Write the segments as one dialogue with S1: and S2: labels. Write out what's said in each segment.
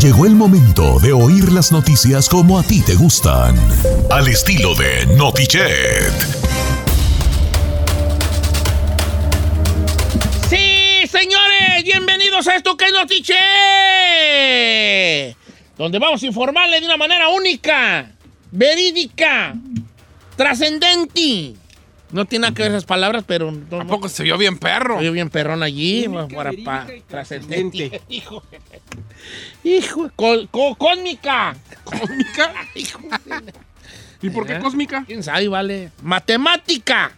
S1: Llegó el momento de oír las noticias como a ti te gustan. Al estilo de Notichet.
S2: Sí, señores, bienvenidos a esto que es Notiche. Donde vamos a informarle de una manera única, verídica, trascendente. No tiene nada que ver esas palabras, pero no,
S3: Tampoco se vio bien perro.
S2: Oye, bien perrón allí, para, trascendente. Hijo, hijo, col- co- cósmica.
S3: ¿Cósmica?
S2: Hijo,
S3: ¿Y por qué
S2: ¿Eh?
S3: cósmica?
S2: quién sabe, vale. Matemática.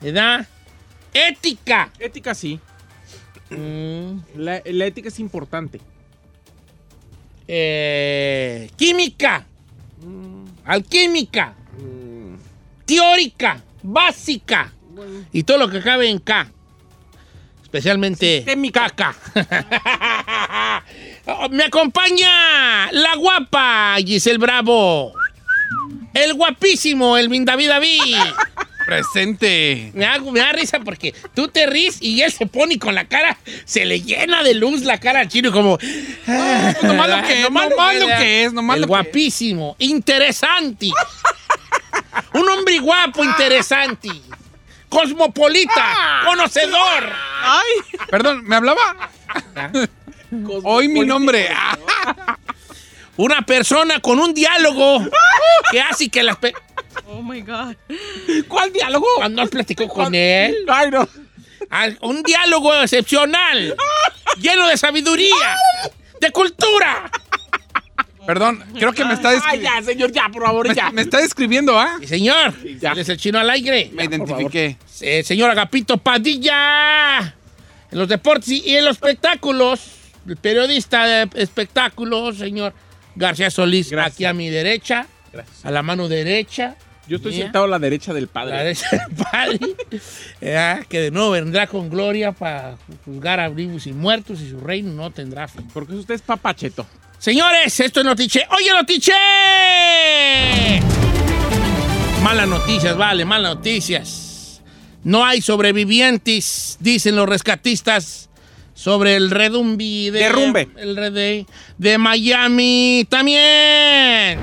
S2: ¿Verdad? Ética.
S4: Ética sí.
S2: Mm,
S4: La, la ética es importante.
S2: eh, química. Alquímica. Teórica. Básica. Y todo lo que cabe en K. Especialmente caca. Me acompaña la guapa Giselle Bravo. El guapísimo, el David David.
S3: Presente.
S2: Me da, me da risa porque tú te ríes y él se pone y con la cara, se le llena de luz la cara al chino como... ah,
S3: nomás lo que es, nomás lo que es, nomás
S2: El
S3: lo que es.
S2: guapísimo, interesante. Un hombre guapo, interesante. Cosmopolita, conocedor.
S3: Perdón, ¿me hablaba? Hoy mi nombre.
S2: Una persona con un diálogo que hace que las... pe-
S5: Oh my God.
S4: ¿Cuál diálogo?
S2: Cuando has platicado con él,
S4: Ay, no.
S2: Un diálogo excepcional, lleno de sabiduría, de cultura.
S3: Perdón, creo que me está
S4: Ay, ya, señor, ya, por favor, ya.
S3: Me está describiendo, ¿ah?
S2: Sí, señor,
S4: Ya.
S2: él es el chino al aire.
S3: Me identifiqué.
S2: Eh, señor Agapito Padilla. En los deportes y en los espectáculos. El periodista de espectáculos, señor García Solís,
S4: Gracias.
S2: aquí a mi derecha,
S4: Gracias.
S2: a la mano derecha.
S4: Yo estoy
S2: Mía.
S4: sentado a la derecha del
S2: a la
S4: padre.
S2: derecha del padre, eh, que de nuevo vendrá con gloria para juzgar a vivos y muertos y su reino no tendrá fin.
S4: Porque usted es papacheto.
S2: Señores, esto es Notiche. ¡Oye, Notiche! Malas noticias, vale, malas noticias. No hay sobrevivientes, dicen los rescatistas, sobre el redumbi de...
S4: Derrumbe.
S2: El de, de Miami también.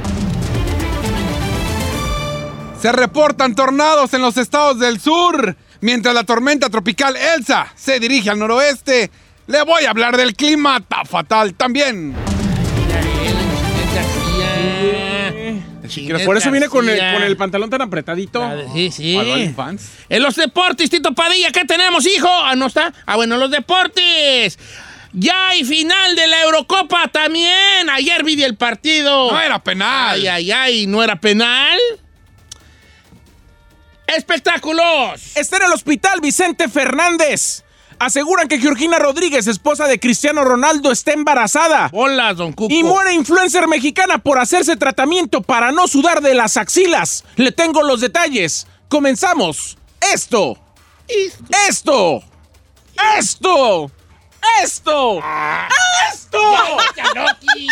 S3: Se reportan tornados en los estados del sur. Mientras la tormenta tropical Elsa se dirige al noroeste, le voy a hablar del clima. Fatal también.
S2: García.
S4: Por eso viene con el, con el pantalón tan apretadito.
S2: Sí, sí.
S3: Fans.
S2: En los deportes, Tito Padilla, ¿qué tenemos, hijo? Ah, ¿no está? Ah, bueno, los deportes. Ya hay final de la Eurocopa también. Ayer vi el partido.
S3: No era penal.
S2: Ay, ay, ay, ¿no era penal? Espectáculos.
S4: Está en el hospital Vicente Fernández. Aseguran que Georgina Rodríguez, esposa de Cristiano Ronaldo, está embarazada.
S2: Hola, don Cuco.
S4: Y muere influencer mexicana por hacerse tratamiento para no sudar de las axilas. Le tengo los detalles. Comenzamos. Esto. Esto. Esto. Esto. Esto.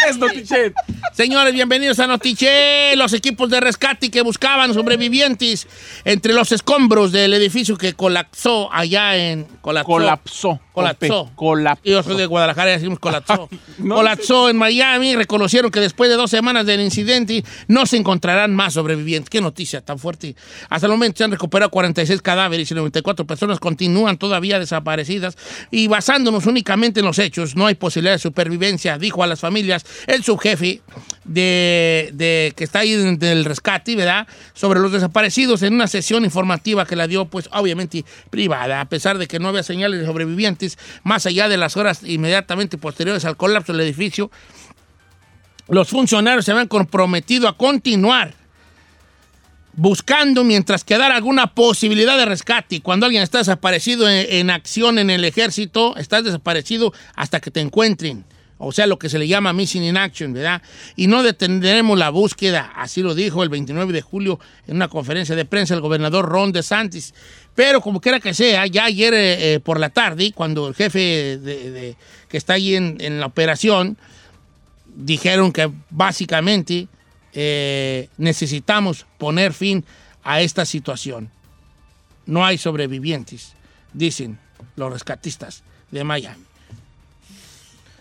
S4: Es Notichet.
S2: Señores, bienvenidos a Notiche. Los equipos de rescate que buscaban sobrevivientes entre los escombros del edificio que colapsó allá en... Colapsó.
S4: Colapsó.
S2: Colapsó.
S4: Colapsó.
S2: Yo soy de Guadalajara y decimos colapsó.
S4: no
S2: colapsó en Miami. Reconocieron que después de dos semanas del incidente no se encontrarán más sobrevivientes. Qué noticia tan fuerte. Hasta el momento se han recuperado 46 cadáveres y 94 personas continúan todavía desaparecidas. Y basándonos únicamente en los hechos, no hay posibilidad de supervivencia, dijo a las familias el subjefe de, que está ahí del rescate, ¿verdad? Sobre los desaparecidos en una sesión informativa que la dio, pues, obviamente privada, a pesar de que no había señales de sobrevivientes, más allá de las horas inmediatamente posteriores al colapso del edificio, los funcionarios se habían comprometido a continuar buscando mientras quedara alguna posibilidad de rescate. Cuando alguien está desaparecido en, en acción en el ejército, estás desaparecido hasta que te encuentren. O sea, lo que se le llama missing in action, ¿verdad? Y no detendremos la búsqueda, así lo dijo el 29 de julio en una conferencia de prensa el gobernador Ron DeSantis. Pero como quiera que sea, ya ayer eh, eh, por la tarde, cuando el jefe de- que está ahí en, en la operación, dijeron que básicamente eh, necesitamos poner fin a esta situación. No hay sobrevivientes, dicen los rescatistas de Miami.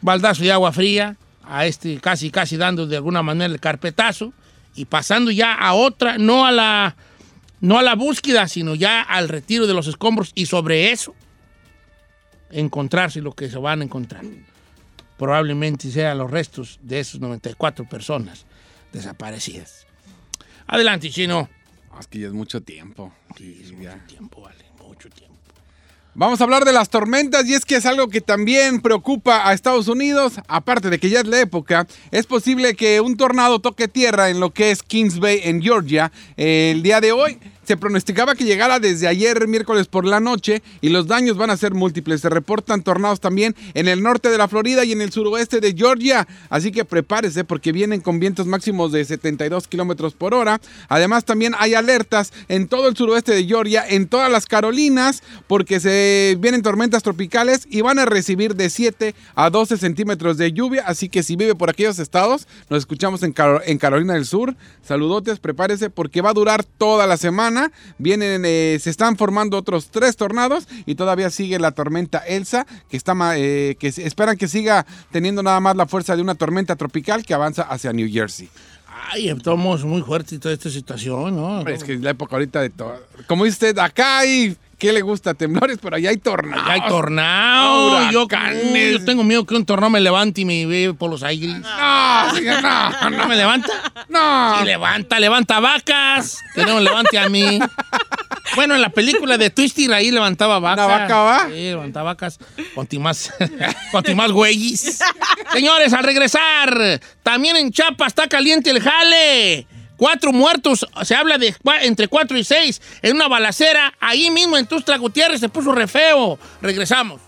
S2: Baldazo de agua fría, a este casi, casi dando de alguna manera el carpetazo y pasando ya a otra, no a la, no a la búsqueda, sino ya al retiro de los escombros y sobre eso encontrarse lo que se van a encontrar. Probablemente sean los restos de esas 94 personas desaparecidas. Adelante, chino.
S3: Es que ya es mucho tiempo.
S2: Sí, es mucho tiempo, vale, mucho tiempo.
S3: Vamos a hablar de las tormentas y es que es algo que también preocupa a Estados Unidos, aparte de que ya es la época, es posible que un tornado toque tierra en lo que es Kings Bay en Georgia eh, el día de hoy. Se pronosticaba que llegara desde ayer miércoles por la noche y los daños van a ser múltiples. Se reportan tornados también en el norte de la Florida y en el suroeste de Georgia. Así que prepárese porque vienen con vientos máximos de 72 kilómetros por hora. Además, también hay alertas en todo el suroeste de Georgia, en todas las Carolinas, porque se vienen tormentas tropicales y van a recibir de 7 a 12 centímetros de lluvia. Así que si vive por aquellos estados, nos escuchamos en, en Carolina del Sur. Saludotes, prepárese porque va a durar toda la semana. Vienen, eh, se están formando otros tres tornados y todavía sigue la tormenta Elsa, que está eh, que esperan que siga teniendo nada más la fuerza de una tormenta tropical que avanza hacia New Jersey.
S2: Ay, estamos muy fuertes toda esta situación, ¿no?
S3: Es que es la época ahorita de todo. Como dice usted, acá hay, ¿qué le gusta? Temblores, pero allá hay tornados.
S2: Ya hay tornado. Yo,
S3: Huracanes.
S2: yo tengo miedo que un tornado me levante y me lleve por los aires.
S3: No, señor, no,
S2: ¿No
S3: no,
S2: me levanta?
S3: no.
S2: Sí, levanta, levanta vacas. Que no me levante a mí. Bueno, en la película de Twisty ahí levantaba vacas.
S3: ¿Una vaca va?
S2: Sí, levantaba vacas. Conti más, conti más güeyes. Señores, al regresar, también en Chiapas está caliente el jale. Cuatro muertos, se habla de entre cuatro y seis en una balacera. Ahí mismo en Tustra Gutiérrez se puso re feo. Regresamos.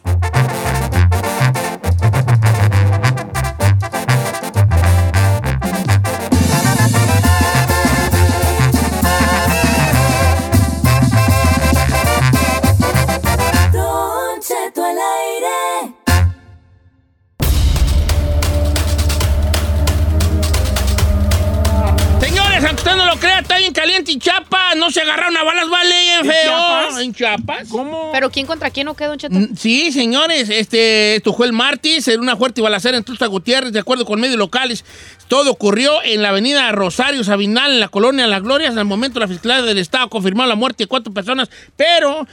S6: ¿Pero quién contra quién no quedó, Don Cheto?
S2: Mm, Sí, señores, este, esto fue el martes en una fuerte balacera en Tusta Gutiérrez, de acuerdo con medios locales. Todo ocurrió en la avenida Rosario Sabinal, en la colonia Las Glorias. El momento, la Fiscalía del Estado confirmó la muerte de cuatro personas, pero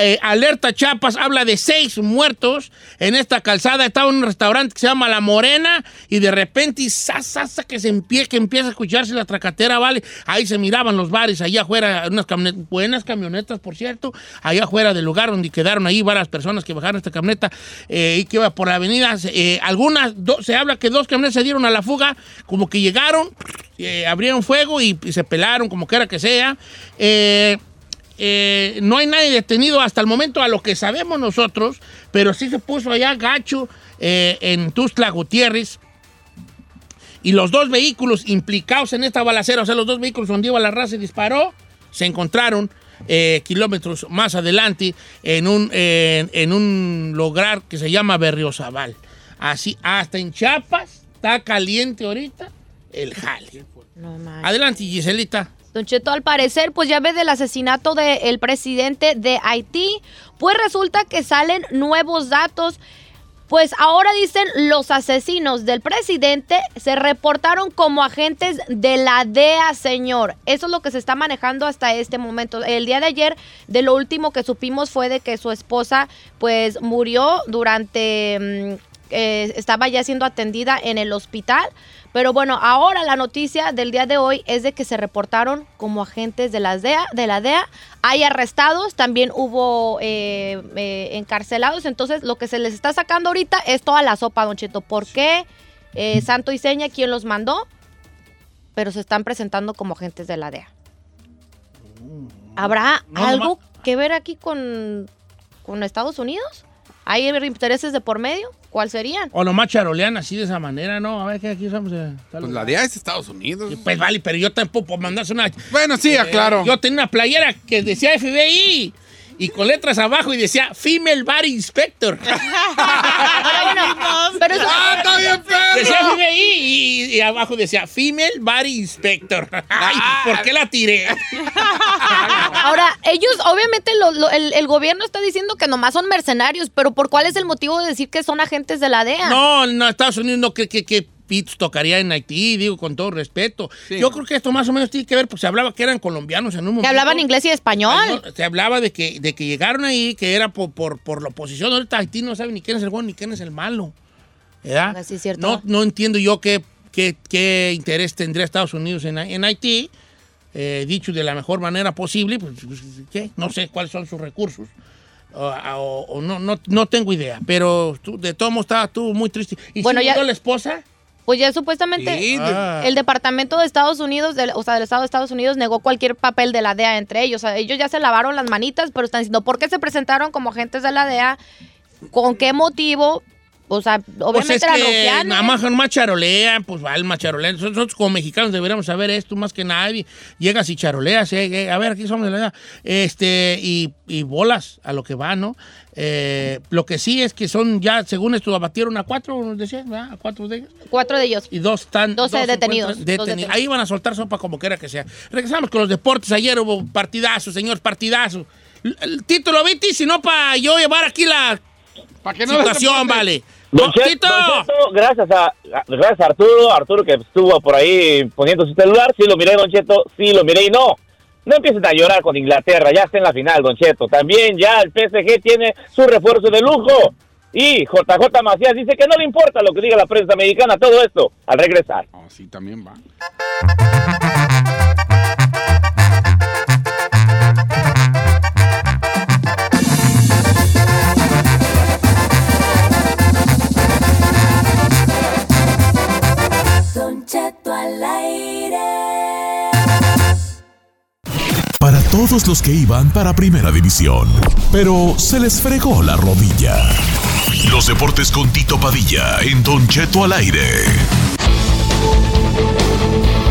S2: eh, Alerta Chiapas habla de seis muertos en esta calzada. Estaba en un restaurante que se llama La Morena y de repente, sa, sa, sa, que, se empie- que empieza a escucharse la tracatera, ¿vale? Ahí se miraban los bares, allá afuera, unas camionetas, buenas camionetas, por cierto, allá afuera del lugar donde quedaron ahí varias personas que bajaron esta camioneta eh, y que iba por la avenida. Eh, algunas, se habla que dos camionetas se dieron a la fuga, como que llegaron, eh, abrieron fuego y, se pelaron, como quiera que sea. No hay nadie detenido hasta el momento a lo que sabemos nosotros, pero sí se puso allá gacho en Tuzla Gutiérrez. Y los dos vehículos implicados en esta balacera, o sea, los dos vehículos donde iba la raza y disparó, se encontraron eh, kilómetros más adelante en un, en, en un lugar que se llama Berriozabal. Así, hasta en Chiapas está caliente ahorita el jale.
S6: No.
S2: Adelante, Giselita.
S6: Don Cheto, al parecer, pues ya ves del asesinato del presidente de Haití, pues resulta que salen nuevos datos. Pues ahora dicen los asesinos del presidente se reportaron como agentes de la DEA, señor. Eso es lo que se está manejando hasta este momento. El día de ayer, de lo último que supimos fue de que su esposa, pues murió durante, mm, eh, estaba ya siendo atendida en el hospital. Pero bueno, ahora la noticia del día de hoy es de que se reportaron como agentes de la DEA. De la DEA. Hay arrestados, también hubo eh, eh, encarcelados. Entonces, lo que se les está sacando ahorita es toda la sopa, Don Cheto. ¿Por qué? Eh, Santo y Seña, ¿quién los mandó? Pero se están presentando como agentes de la DEA. ¿Habrá
S2: No,
S6: algo que ver aquí con, con Estados Unidos? ¿Hay intereses de por medio? ¿Cuál serían?
S2: O nomás charolean así de esa manera, ¿no? A ver, que aquí usamos. eh,
S3: Pues
S2: lugar.
S3: la DEA es Estados Unidos.
S2: Pues vale, pero yo tampoco puedo mandarse una.
S3: Bueno, sí,
S2: Eh,
S3: claro.
S2: Yo tenía una playera que decía FBI y con letras abajo y decía Female Bar Inspector.
S6: Pero eso-
S3: ¡Ah, está bien,
S2: decía
S3: perro!
S2: FBI y, y abajo decía Female Body Inspector. Ay, ¿por qué la tiré?
S6: Ahora, ellos, obviamente, lo- lo- el, el gobierno está diciendo que nomás son mercenarios, pero ¿por cuál es el motivo de decir que son agentes de la DEA?
S2: No, no, Estados Unidos no cree que, que Pitts tocaría en Haití, digo con todo respeto.
S3: Sí.
S2: Yo creo que esto más o menos tiene que ver, pues se hablaba que eran colombianos en un momento.
S6: Que hablaban inglés y español.
S2: Español, Se hablaba de que, de que llegaron ahí, que era por, por, por la oposición. Ahorita Haití no sabe ni quién es el bueno ni quién es el malo. ¿Verdad?
S6: Ah, sí, es cierto.
S2: No, no entiendo yo qué, qué, qué interés tendría Estados Unidos en, en Haití, eh, dicho de la mejor manera posible. Pues, pues, ¿qué? No sé cuáles son sus recursos. O, o- o no, no, no tengo idea, pero tú- de todo modo estaba tú muy triste. ¿Y
S6: Bueno,
S2: si
S6: ya-
S2: la esposa?
S6: Pues ya supuestamente
S3: Sí, de-
S2: Ah.
S6: el Departamento de Estados Unidos, del- o sea, del Estado de Estados Unidos, negó cualquier papel de la DEA entre ellos. O sea, ellos ya se lavaron las manitas, pero están diciendo, ¿por qué se presentaron como agentes de la DEA? ¿Con qué motivo? O sea,
S2: Pues
S6: obviamente
S2: es que
S6: rufianes.
S2: nada más nomás charolean, pues va el macharolean. Nosotros como mexicanos deberíamos saber esto más que nadie. Llegas y charoleas, eh, eh, a ver, aquí somos de la edad. Este, y, y bolas a lo que va, ¿no? Eh, lo que sí es que son ya, según esto, abatieron a cuatro, nos decían, ¿verdad? A cuatro de ellos.
S6: Cuatro de ellos.
S2: Y dos están.
S6: Doce
S2: dos se
S6: detenidos,
S2: encuentran
S6: dos detenidos.
S2: Ahí van a soltar sopa como quiera que sea. Regresamos con los deportes. Ayer hubo partidazo, señor, partidazo. El- El título, ¿viste? Si no, para yo llevar aquí la
S3: para que no
S2: situación, vale.
S7: Don Cheto, gracias a, a- gracias a Arturo, Arturo que estuvo por ahí poniendo su celular, sí lo miré, Don Cheto, sí lo miré y no. No empiecen a llorar con Inglaterra, ya está en la final, Don Cheto. También ya el PSG tiene su refuerzo de lujo. Y JJ Macías dice que no le importa lo que diga la prensa americana, todo esto, al regresar.
S3: Oh, sí, también va.
S5: Al aire.
S1: Para todos los que iban para Primera División, pero se les fregó la rodilla. Los deportes con Tito Padilla en Don Cheto al aire.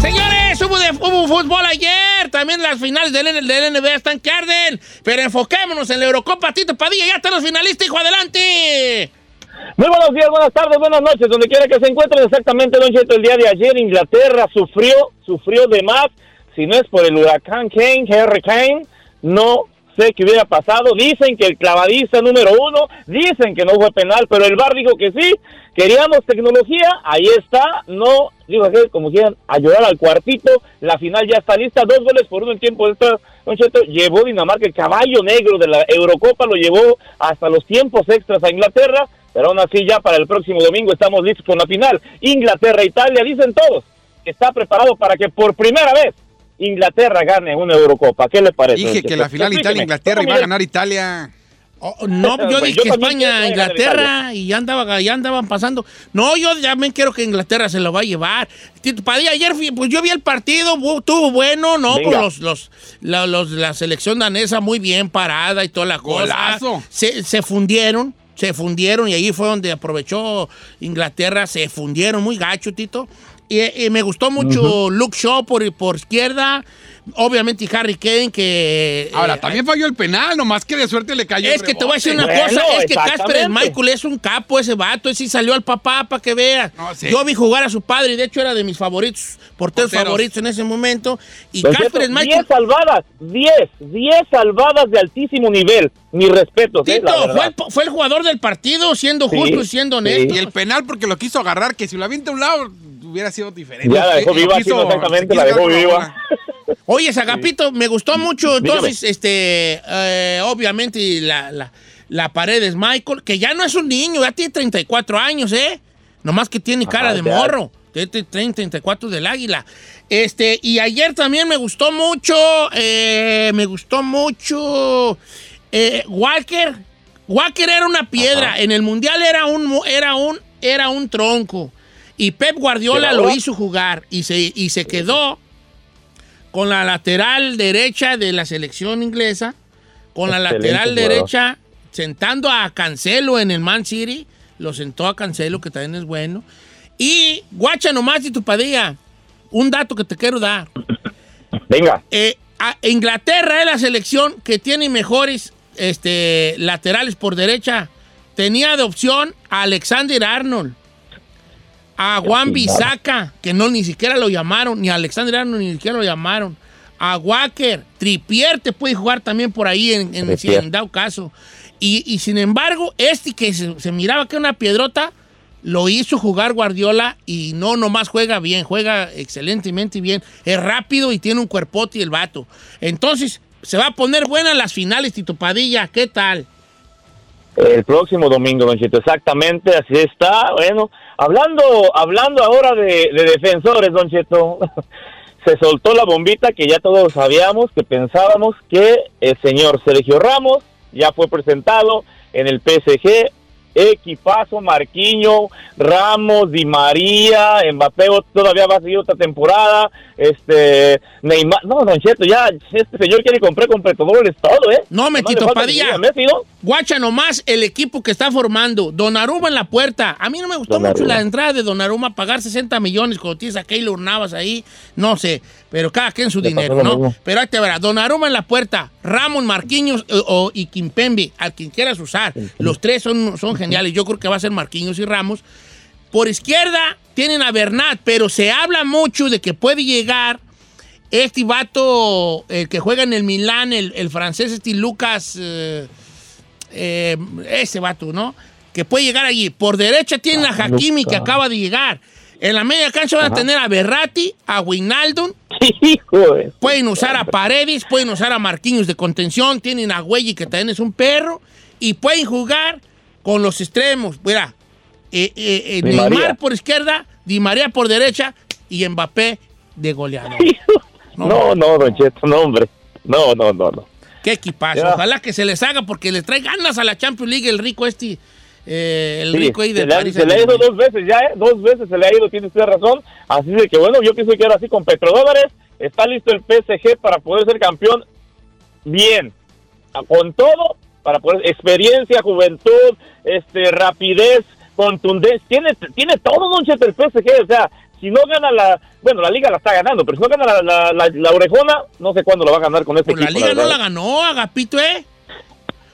S2: Señores, hubo, de- hubo fútbol ayer. También las finales del, del NBA están que arden. Pero enfoquémonos en la Eurocopa. Tito Padilla, ya están los finalistas, hijo, adelante.
S7: Muy buenos días, buenas tardes, buenas noches, donde quiera que se encuentren. Exactamente, Don Cheto, el día de ayer Inglaterra sufrió, sufrió de más, si no es por el huracán Kane, Harry Kane, no sé qué hubiera pasado, dicen que el clavadista número uno, dicen que no fue penal, pero el bar dijo que sí, queríamos tecnología, ahí está, no, digo que como quieran, a llorar al cuartito, la final ya está lista, dos goles por uno en tiempo extra, Don Cheto, llevó Dinamarca el caballo negro de la Eurocopa, lo llevó hasta los tiempos extras a Inglaterra, pero aún así ya para el próximo domingo estamos listos con la final. Inglaterra-Italia, dicen todos, que está preparado para que por primera vez Inglaterra gane una Eurocopa. ¿Qué le parece?
S3: Dije que la final. Italia-Inglaterra
S7: ¿Cómo
S3: iba a ganar Italia.
S2: Oh, no, yo
S7: Pues
S2: dije
S7: yo
S2: España, Inglaterra, y ya, andaba, ya andaban pasando. No, yo también quiero que Inglaterra se lo va a llevar. Padilla, ayer fui- pues yo vi el partido, estuvo bueno, ¿no? Pues los, los, la, los- la selección danesa muy bien parada y toda la cosa. Se, se fundieron, se fundieron y ahí fue donde aprovechó Inglaterra, se fundieron muy gacho, Tito. Y, y me gustó mucho Luke Shaw por, por izquierda, obviamente y Harry Kane, que...
S3: Ahora,
S2: eh,
S3: también falló el penal, nomás que de suerte le cayó.
S2: es que te voy a decir una
S7: Bueno,
S2: cosa, es que Casper. Michael es un capo ese vato, ese sí salió al papá para que.
S3: No, sí.
S2: Yo vi jugar a su padre y de hecho era de mis favoritos, porteros,
S3: Porteros.
S2: favoritos en ese momento. Y
S7: Cheto,
S2: Casper
S7: 10
S2: Michael,
S7: salvadas, 10, 10 salvadas de altísimo nivel. Mi respeto, ¿eh?
S2: Tito,
S7: la
S2: fue el, fue el jugador del partido, siendo
S7: Sí,
S2: justo y siendo honesto.
S3: Y el penal porque lo quiso agarrar, que si lo avienta a un lado hubiera sido diferente.
S7: Ya la dejó viva, sí, exactamente, la dejó viva.
S2: Oye, Zagapito, me gustó mucho. Entonces, este, eh, obviamente, la, la, la pared es Michael, que ya no es un niño, ya tiene 34 años, ¿eh? Nomás que tiene cara
S7: Ajá,
S2: de
S7: ya.
S2: morro. Tiene 30, 34 del águila. Este, y ayer también me gustó mucho, eh, me gustó mucho eh, Walker. Walker era una piedra. En el mundial era un, era un, era un tronco. Y Pep Guardiola lo hizo jugar y se, y se quedó con la lateral derecha de la selección inglesa, con la lateral derecha sentando a Cancelo en el Man City, lo sentó a Cancelo, que también es bueno. Y guacha nomás y tu padilla, un dato que te quiero dar.
S7: Venga,
S2: Eh, a- Inglaterra es la selección que tiene mejores este, laterales por derecha. Tenía de opción a Alexander Arnold. A Juan Bisaca, que no ni siquiera lo llamaron, ni a Alexander Arnold ni siquiera lo llamaron. A Walker, Tripier te puede jugar también por ahí en, en, si en dado caso. Y, y sin embargo, este que se, se miraba que era una piedrota, lo hizo jugar Guardiola y no nomás juega bien, juega excelentemente bien. Es rápido y tiene un cuerpote el vato. Entonces, se va a poner buenas las finales, Tito Padilla. ¿Qué tal?
S7: El próximo domingo, Don Cheto, exactamente, así está. Bueno, hablando, hablando ahora de, de defensores, Don Cheto, se soltó la bombita que ya todos sabíamos, que pensábamos que el señor Sergio Ramos ya fue presentado en el PSG. Equipazo, Marquinho, Ramos, Di María, Mbappé todavía va a seguir otra temporada, este, Neymar, no, Don Cheto, ya, este señor quiere comprar completadores todo, ¿eh?
S2: No, Metito Padilla. Guacha nomás el equipo que está formando. Donnarumma en la puerta. A mí no me gustó mucho la entrada de Donnarumma. Pagar 60 millones cuando tienes a Keylor Navas ahí. No sé. Pero cada quien su
S7: Le
S2: dinero, ¿no?
S7: mismo.
S2: Pero ahí te verá. Donnarumma en la puerta. Ramón Marquinhos eh, o, y Kimpembe. Al quien quieras usar. Los tres son, son geniales. Yo creo que va a ser Marquinhos y Ramos. Por izquierda tienen a Bernat. Pero se habla mucho de que puede llegar este vato, el que juega en el Milán, el, el francés este Lucas... eh, eh, ese vato, ¿no? Que puede llegar allí. Por derecha tienen a Hakimi, que acaba de llegar. En la media cancha van a tener a Berratti, a
S7: de-
S2: Pueden usar a Paredes, pueden usar a Marquinhos de contención. Tienen a Güey, que también es un perro. Y pueden jugar con los extremos. Mira, eh, eh, eh, Neymar
S7: María.
S2: por izquierda, Di María por derecha y Mbappé de goleador. No.
S7: No, no, Don Cheto, no, hombre. No, no, no, no.
S2: Qué equipazo.
S7: Ya.
S2: Ojalá que se les haga porque le trae ganas a la Champions League el rico este. eh, el
S7: Sí,
S2: rico ahí de
S7: se le, ha-
S2: París
S7: se le ha ido dos veces ya, ¿eh? Dos veces se le ha ido, tiene usted razón. Así de que, bueno, yo pienso que ahora sí con petrodólares está listo el PSG para poder ser campeón bien. Con todo, para poder, experiencia, juventud, este, rapidez, contundencia. Tiene, tiene todo, Don Cheto, el PSG. O sea, si no gana la, bueno, la liga la está ganando, pero si no gana la, la, la- la orejona, no sé cuándo lo va a ganar con este
S2: Pues la
S7: equipo.
S2: liga no la ganó, Agapito, ¿eh?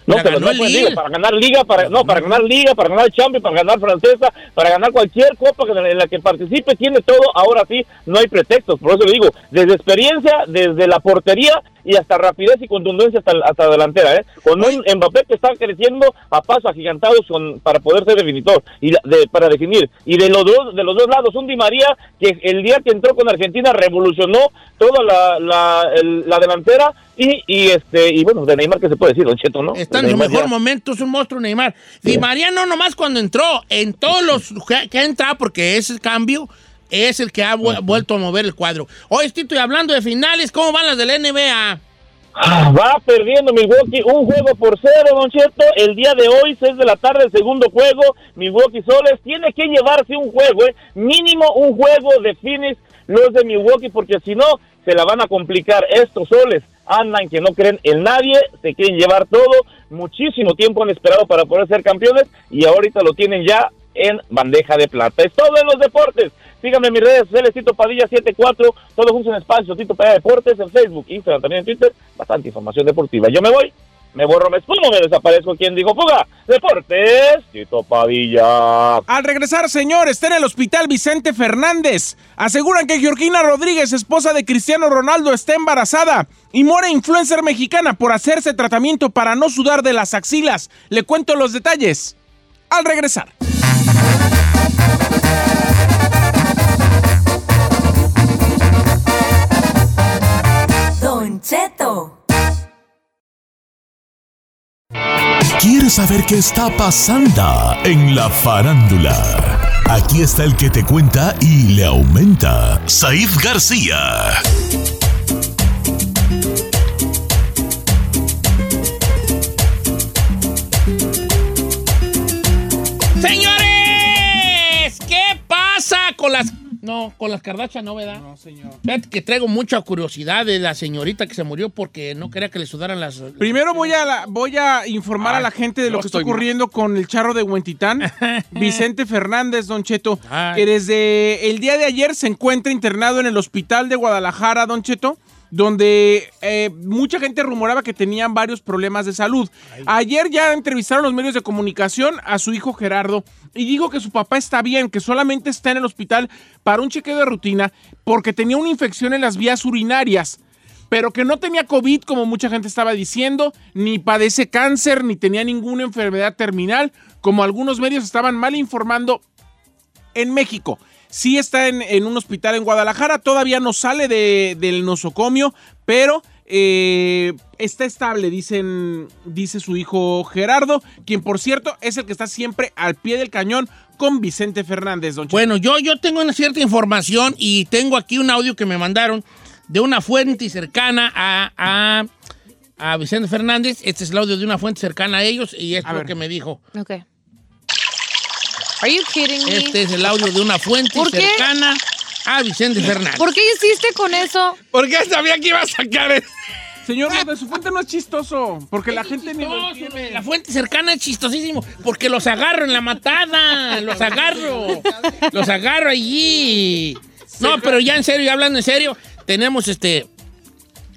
S7: No,
S2: La
S7: pero no
S2: el
S7: liga, para ganar liga, para, no, para ganar liga, para ganar Champions, para ganar francesa, para ganar cualquier copa en la que participe, tiene todo, ahora sí, no hay pretextos, por eso le digo, desde experiencia, desde la portería y hasta rapidez y contundencia hasta, hasta delantera, ¿eh? Con un Mbappé que está creciendo a pasos agigantados con, para poder ser definitor, y de- para definir, y de los dos, de los dos lados, un Di María que el día que entró con Argentina revolucionó toda la, la, el- la delantera, y, y este, y bueno, de Neymar que se puede decir, Don Cheto, ¿no?
S2: Está en su mejor
S7: ya-
S2: momento, es un monstruo Neymar. Di María no nomás cuando entró, en todos los que, que ha entrado, porque ese cambio es el que ha vu- vuelto a mover el cuadro. Hoy estoy hablando de finales, ¿cómo van las de la NBA?
S7: Ah, Va perdiendo Milwaukee un juego por cero, Don Cheto. El día de hoy, 6 de la tarde, el segundo juego. Milwaukee Soles tiene que llevarse un juego, ¿eh? mínimo un juego de Phoenix, los de Milwaukee, porque si no, se la van a complicar. Estos Soles andan que no creen en nadie, se quieren llevar todo. Muchísimo tiempo han esperado para poder ser campeones y ahorita lo tienen ya en bandeja de plata. Es todo en los deportes. Síganme en mis redes sociales, Tito Padilla 74, todos juntos en espacio, Tito Padilla Deportes, en Facebook, Instagram, también en Twitter, bastante información deportiva. Yo me voy, me borro, me espumo, me desaparezco. ¿Quién dijo fuga? Deportes, Tito Padilla.
S4: Al regresar, señor, está en el hospital Vicente Fernández. Aseguran que Georgina Rodríguez, esposa de Cristiano Ronaldo, está embarazada. Y muere influencer mexicana por hacerse tratamiento para no sudar de las axilas. Le cuento los detalles. Al regresar.
S5: Don Cheto.
S1: ¿Quieres saber qué está pasando en la farándula? Aquí está el que te cuenta y le aumenta, Saif García.
S2: Señores, ¿qué pasa con las... No, con las Kardashian no, ¿verdad?
S4: No, señor.
S2: Fíjate que traigo mucha curiosidad de la señorita que se murió porque no quería que le sudaran las...
S4: Primero voy a, la- voy a informar a la gente de lo que está ocurriendo con el charro de Huentitán, Vicente Fernández, Don Cheto,
S2: Ay.
S4: que desde el día de ayer se encuentra internado en el hospital de Guadalajara, Don Cheto, donde eh, mucha gente rumoraba que tenían varios problemas de salud. Ayer ya entrevistaron los medios de comunicación a su hijo Gerardo y dijo que su papá está bien, que solamente está en el hospital para un chequeo de rutina porque tenía una infección en las vías urinarias pero que no tenía COVID, como mucha gente estaba diciendo, ni padece cáncer, ni tenía ninguna enfermedad terminal, como algunos medios estaban mal informando en México. Sí está en, en un hospital en Guadalajara, todavía no sale de- del nosocomio, pero eh, está estable, dicen, dice su hijo Gerardo, quien por cierto es el que está siempre al pie del cañón con Vicente Fernández, don.
S2: Bueno, yo, yo tengo una cierta información y tengo aquí un audio que me mandaron de una fuente cercana a, a, a Vicente Fernández. Este es el audio de una fuente cercana a ellos y es
S4: A
S2: lo
S4: ver.
S2: que me dijo.
S6: Ok. Are you kidding me?
S2: Este es el audio de una fuente cercana a Vicente Fernández.
S6: ¿Por qué hiciste con eso?
S3: ¿Por qué sabía que iba a sacar eso?
S4: Señor, lo de su fuente no es chistoso, porque la gente ni lo
S2: Chistoso,
S4: entiende.
S2: La fuente cercana es chistosísimo porque los agarro en la matada, los agarro, los agarro allí. No, pero ya en serio, ya hablando en serio, tenemos este